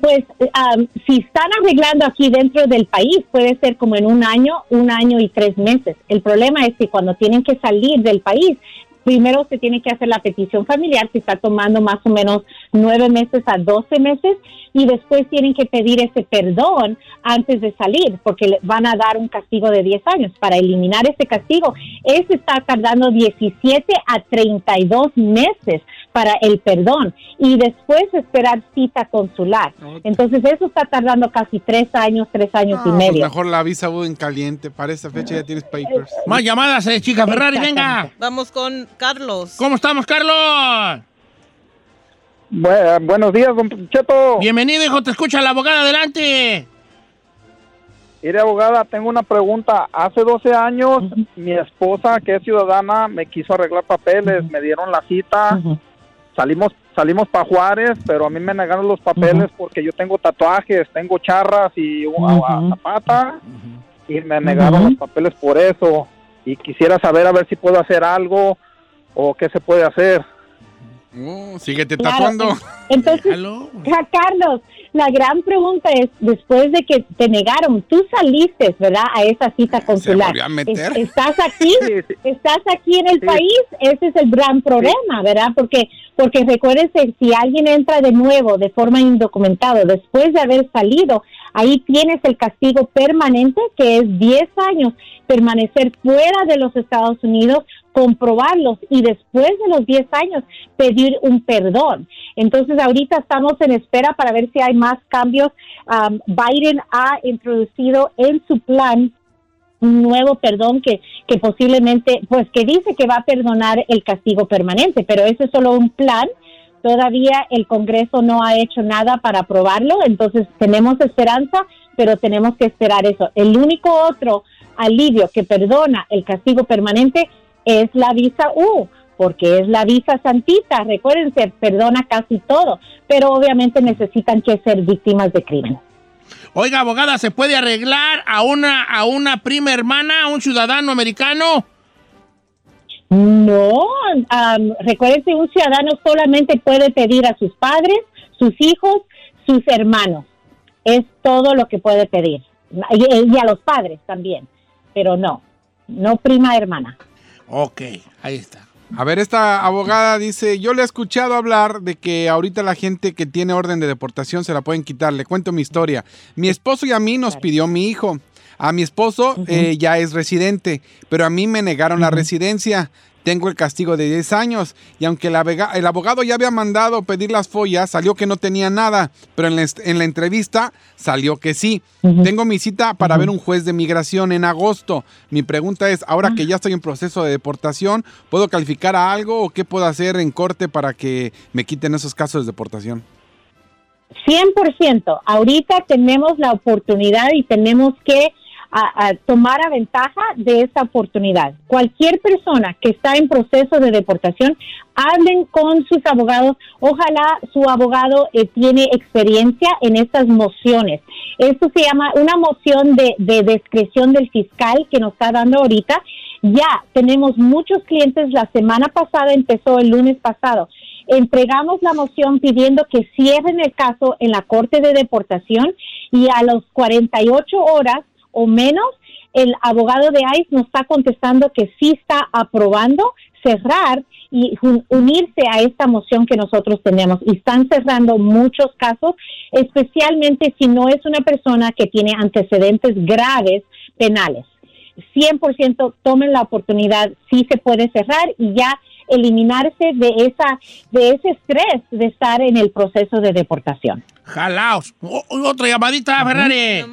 S8: Pues am, si están arreglando aquí dentro del país, puede ser como en un año, un año y tres meses. El problema es que cuando tienen que salir del país, primero se tiene que hacer la petición familiar, que está tomando más o menos nueve meses a doce meses, y después tienen que pedir ese perdón antes de salir, porque le van a dar un castigo de 10 años. Para eliminar ese castigo, ese está tardando 17 a 32 meses para el perdón y después esperar cita consular. Entonces eso está tardando casi tres años, tres años y
S3: Pues
S8: medio.
S3: mejor la visa U en caliente. Para esta fecha ya tienes papers.
S2: Más llamadas, eh, chica Ferrari, venga.
S10: Vamos con Carlos.
S2: ¿Cómo estamos, Carlos?
S10: buenos días, don Cheto.
S2: Bienvenido, hijo, te escucha la abogada, adelante.
S10: Mire, abogada, tengo una pregunta. Hace 12 años, mi esposa, que es ciudadana, me quiso arreglar papeles, me dieron la cita, salimos salimos para Juárez, pero a mí me negaron los papeles porque yo tengo tatuajes, tengo charras y una zapata, y me negaron los papeles por eso. Y quisiera saber a ver si puedo hacer algo o qué se puede hacer.
S3: Oh, síguete
S8: Claro,
S3: tatuando.
S8: en- Entonces, Ja, Carlos, la gran pregunta es, después de que te negaron, tú saliste, ¿verdad? A esa cita consular.
S3: volvió a meter.
S8: Es- ¿Estás aquí? ¿Estás aquí en el
S10: Sí.
S8: país? Ese es el gran problema, ¿verdad? Porque porque recuérdense, si alguien entra de nuevo de forma indocumentada después de haber salido, ahí tienes el castigo permanente, que es 10 años, permanecer fuera de los Estados Unidos, comprobarlos y después de los 10 años pedir un perdón. Entonces ahorita estamos en espera para ver si hay más cambios. Um, Biden ha introducido en su plan un nuevo perdón que, que posiblemente, pues que dice que va a perdonar el castigo permanente, pero eso es solo un plan. Todavía el Congreso no ha hecho nada para aprobarlo, entonces tenemos esperanza, pero tenemos que esperar eso. El único otro alivio que perdona el castigo permanente es la visa U, porque es la visa santita. Recuérdense, perdona casi todo, pero obviamente necesitan que ser víctimas de crimen.
S2: Oiga, abogada, ¿se puede arreglar a una, a una prima hermana, a un ciudadano americano?
S8: No, am, recuérdense, un ciudadano solamente puede pedir a sus padres, sus hijos, sus hermanos. Es todo lo que puede pedir. Y, y a los padres también, pero no, no prima hermana.
S2: Ok, ahí está.
S3: A ver, esta abogada dice, yo le he escuchado hablar de que ahorita la gente que tiene orden de deportación se la pueden quitar. Le cuento mi historia. Mi esposo y a mí nos pidió mi hijo. A mi esposo eh, ya es residente, pero a mí me negaron la residencia. Tengo el castigo de 10 años y aunque el, abogado ya había mandado pedir las follas, salió que no tenía nada, pero en la, en la entrevista salió que sí. Tengo mi cita para ver un juez de migración en agosto. Mi pregunta es, ahora que ya estoy en proceso de deportación, ¿puedo calificar a algo o qué puedo hacer en corte para que me quiten esos casos de deportación?
S8: 100%. Ahorita tenemos la oportunidad y tenemos que a- a tomar a ventaja de esa oportunidad. Cualquier persona que está en proceso de deportación, hablen con sus abogados. Ojalá su abogado eh, tiene experiencia en estas mociones. Esto se llama una moción de, de discreción del fiscal que nos está dando ahorita. Ya tenemos muchos clientes. La semana pasada empezó el lunes pasado entregamos la moción pidiendo que cierren el caso en la Corte de Deportación y a los 48 horas o menos el abogado de ICE nos está contestando que sí está aprobando cerrar y unirse a esta moción que nosotros tenemos. Y están cerrando muchos casos, especialmente si no es una persona que tiene antecedentes graves penales. 100% tomen la oportunidad, sí se puede cerrar y ya eliminarse de esa de ese estrés de estar en el proceso de deportación.
S2: Jalaos. O- otra llamadita, Ferrari.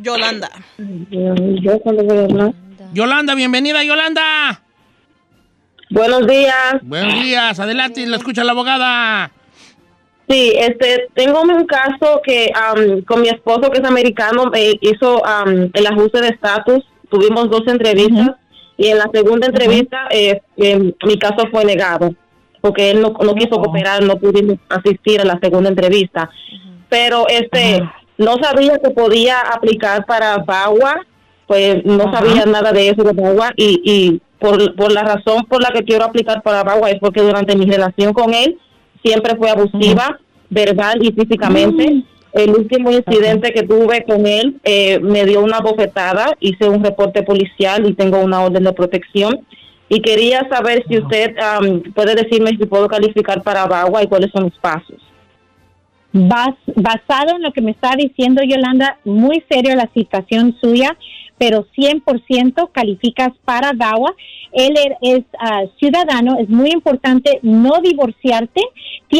S12: Yolanda.
S2: Yolanda, bienvenida, Yolanda.
S13: Buenos días.
S2: Buenos días, adelante, la escucha la abogada.
S13: Sí, este, tengo un caso que am, con mi esposo que es americano eh, hizo am, el ajuste de estatus. Tuvimos dos entrevistas y en la segunda entrevista eh, eh, mi caso fue negado porque él no, no quiso cooperar, no pudimos asistir a la segunda entrevista. Pero este, no sabía que podía aplicar para VAWA, pues no sabía nada de eso de VAWA y, y por, por la razón por la que quiero aplicar para VAWA es porque durante mi relación con él siempre fue abusiva, verbal y físicamente. El último incidente que tuve con él eh, me dio una bofetada, hice un reporte policial y tengo una orden de protección. Y quería saber si usted am, puede decirme si puedo calificar para VAWA y cuáles son los pasos.
S8: Bas- basado en lo que me está diciendo Yolanda, muy serio la situación suya, pero 100% calificas para DAWA. Él er- es ah, ciudadano, es muy importante no divorciarte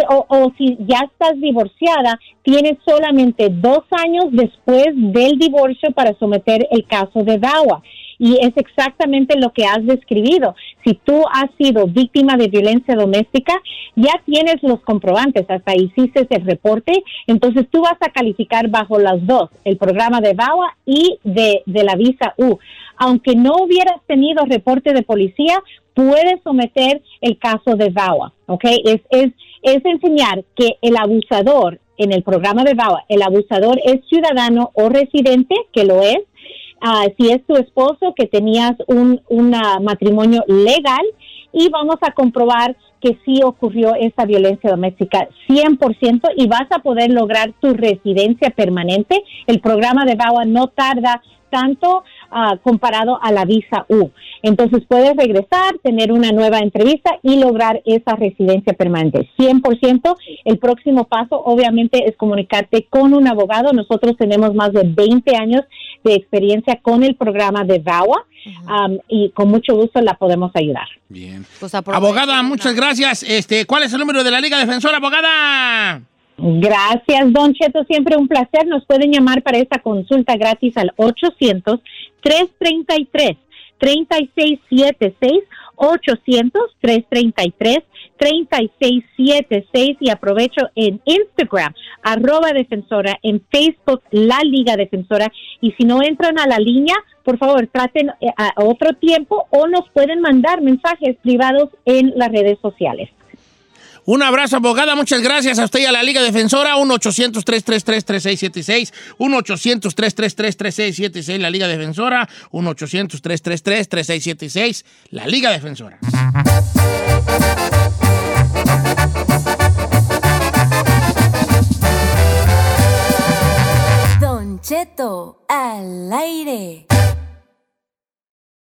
S8: o, o si ya estás divorciada, tienes solamente dos años después del divorcio para someter el caso de DAWA. Y es exactamente lo que has describido. Si tú has sido víctima de violencia doméstica, ya tienes los comprobantes, hasta hiciste el reporte, entonces tú vas a calificar bajo las dos, el programa de VAWA y de, de la visa U. Aunque no hubieras tenido reporte de policía, puedes someter el caso de VAWA, ¿ok? Es, es, es enseñar que el abusador en el programa de VAWA, el abusador es ciudadano o residente, que lo es, Ah, si es tu esposo, que tenías un una matrimonio legal y vamos a comprobar que sí ocurrió esa violencia doméstica 100% y vas a poder lograr tu residencia permanente. El programa de VAWA no tarda tanto ah, comparado a la visa U. Entonces puedes regresar, tener una nueva entrevista y lograr esa residencia permanente. 100%. El próximo paso obviamente es comunicarte con un abogado. Nosotros tenemos más de 20 años de experiencia con el programa de VAWA um, y con mucho gusto la podemos ayudar.
S3: Bien.
S6: Pues
S2: Abogada, muchas gracias. Este, ¿Cuál es el número de la Liga Defensora, abogada?
S8: Gracias, Don Cheto. Siempre un placer. Nos pueden llamar para esta consulta gratis al 800-333-3676. 800-333-3676 y aprovecho en Instagram, arroba defensora, en Facebook, la Liga Defensora. Y si no entran a la línea, por favor, traten eh, a otro tiempo o nos pueden mandar mensajes privados en las redes sociales.
S2: Un abrazo, abogada. Muchas gracias a usted y a la Liga Defensora. 1-800-333-3676. 1-800-333-3676. La Liga Defensora. 1-800-333-3676. La Liga Defensora.
S5: Don Cheto al aire.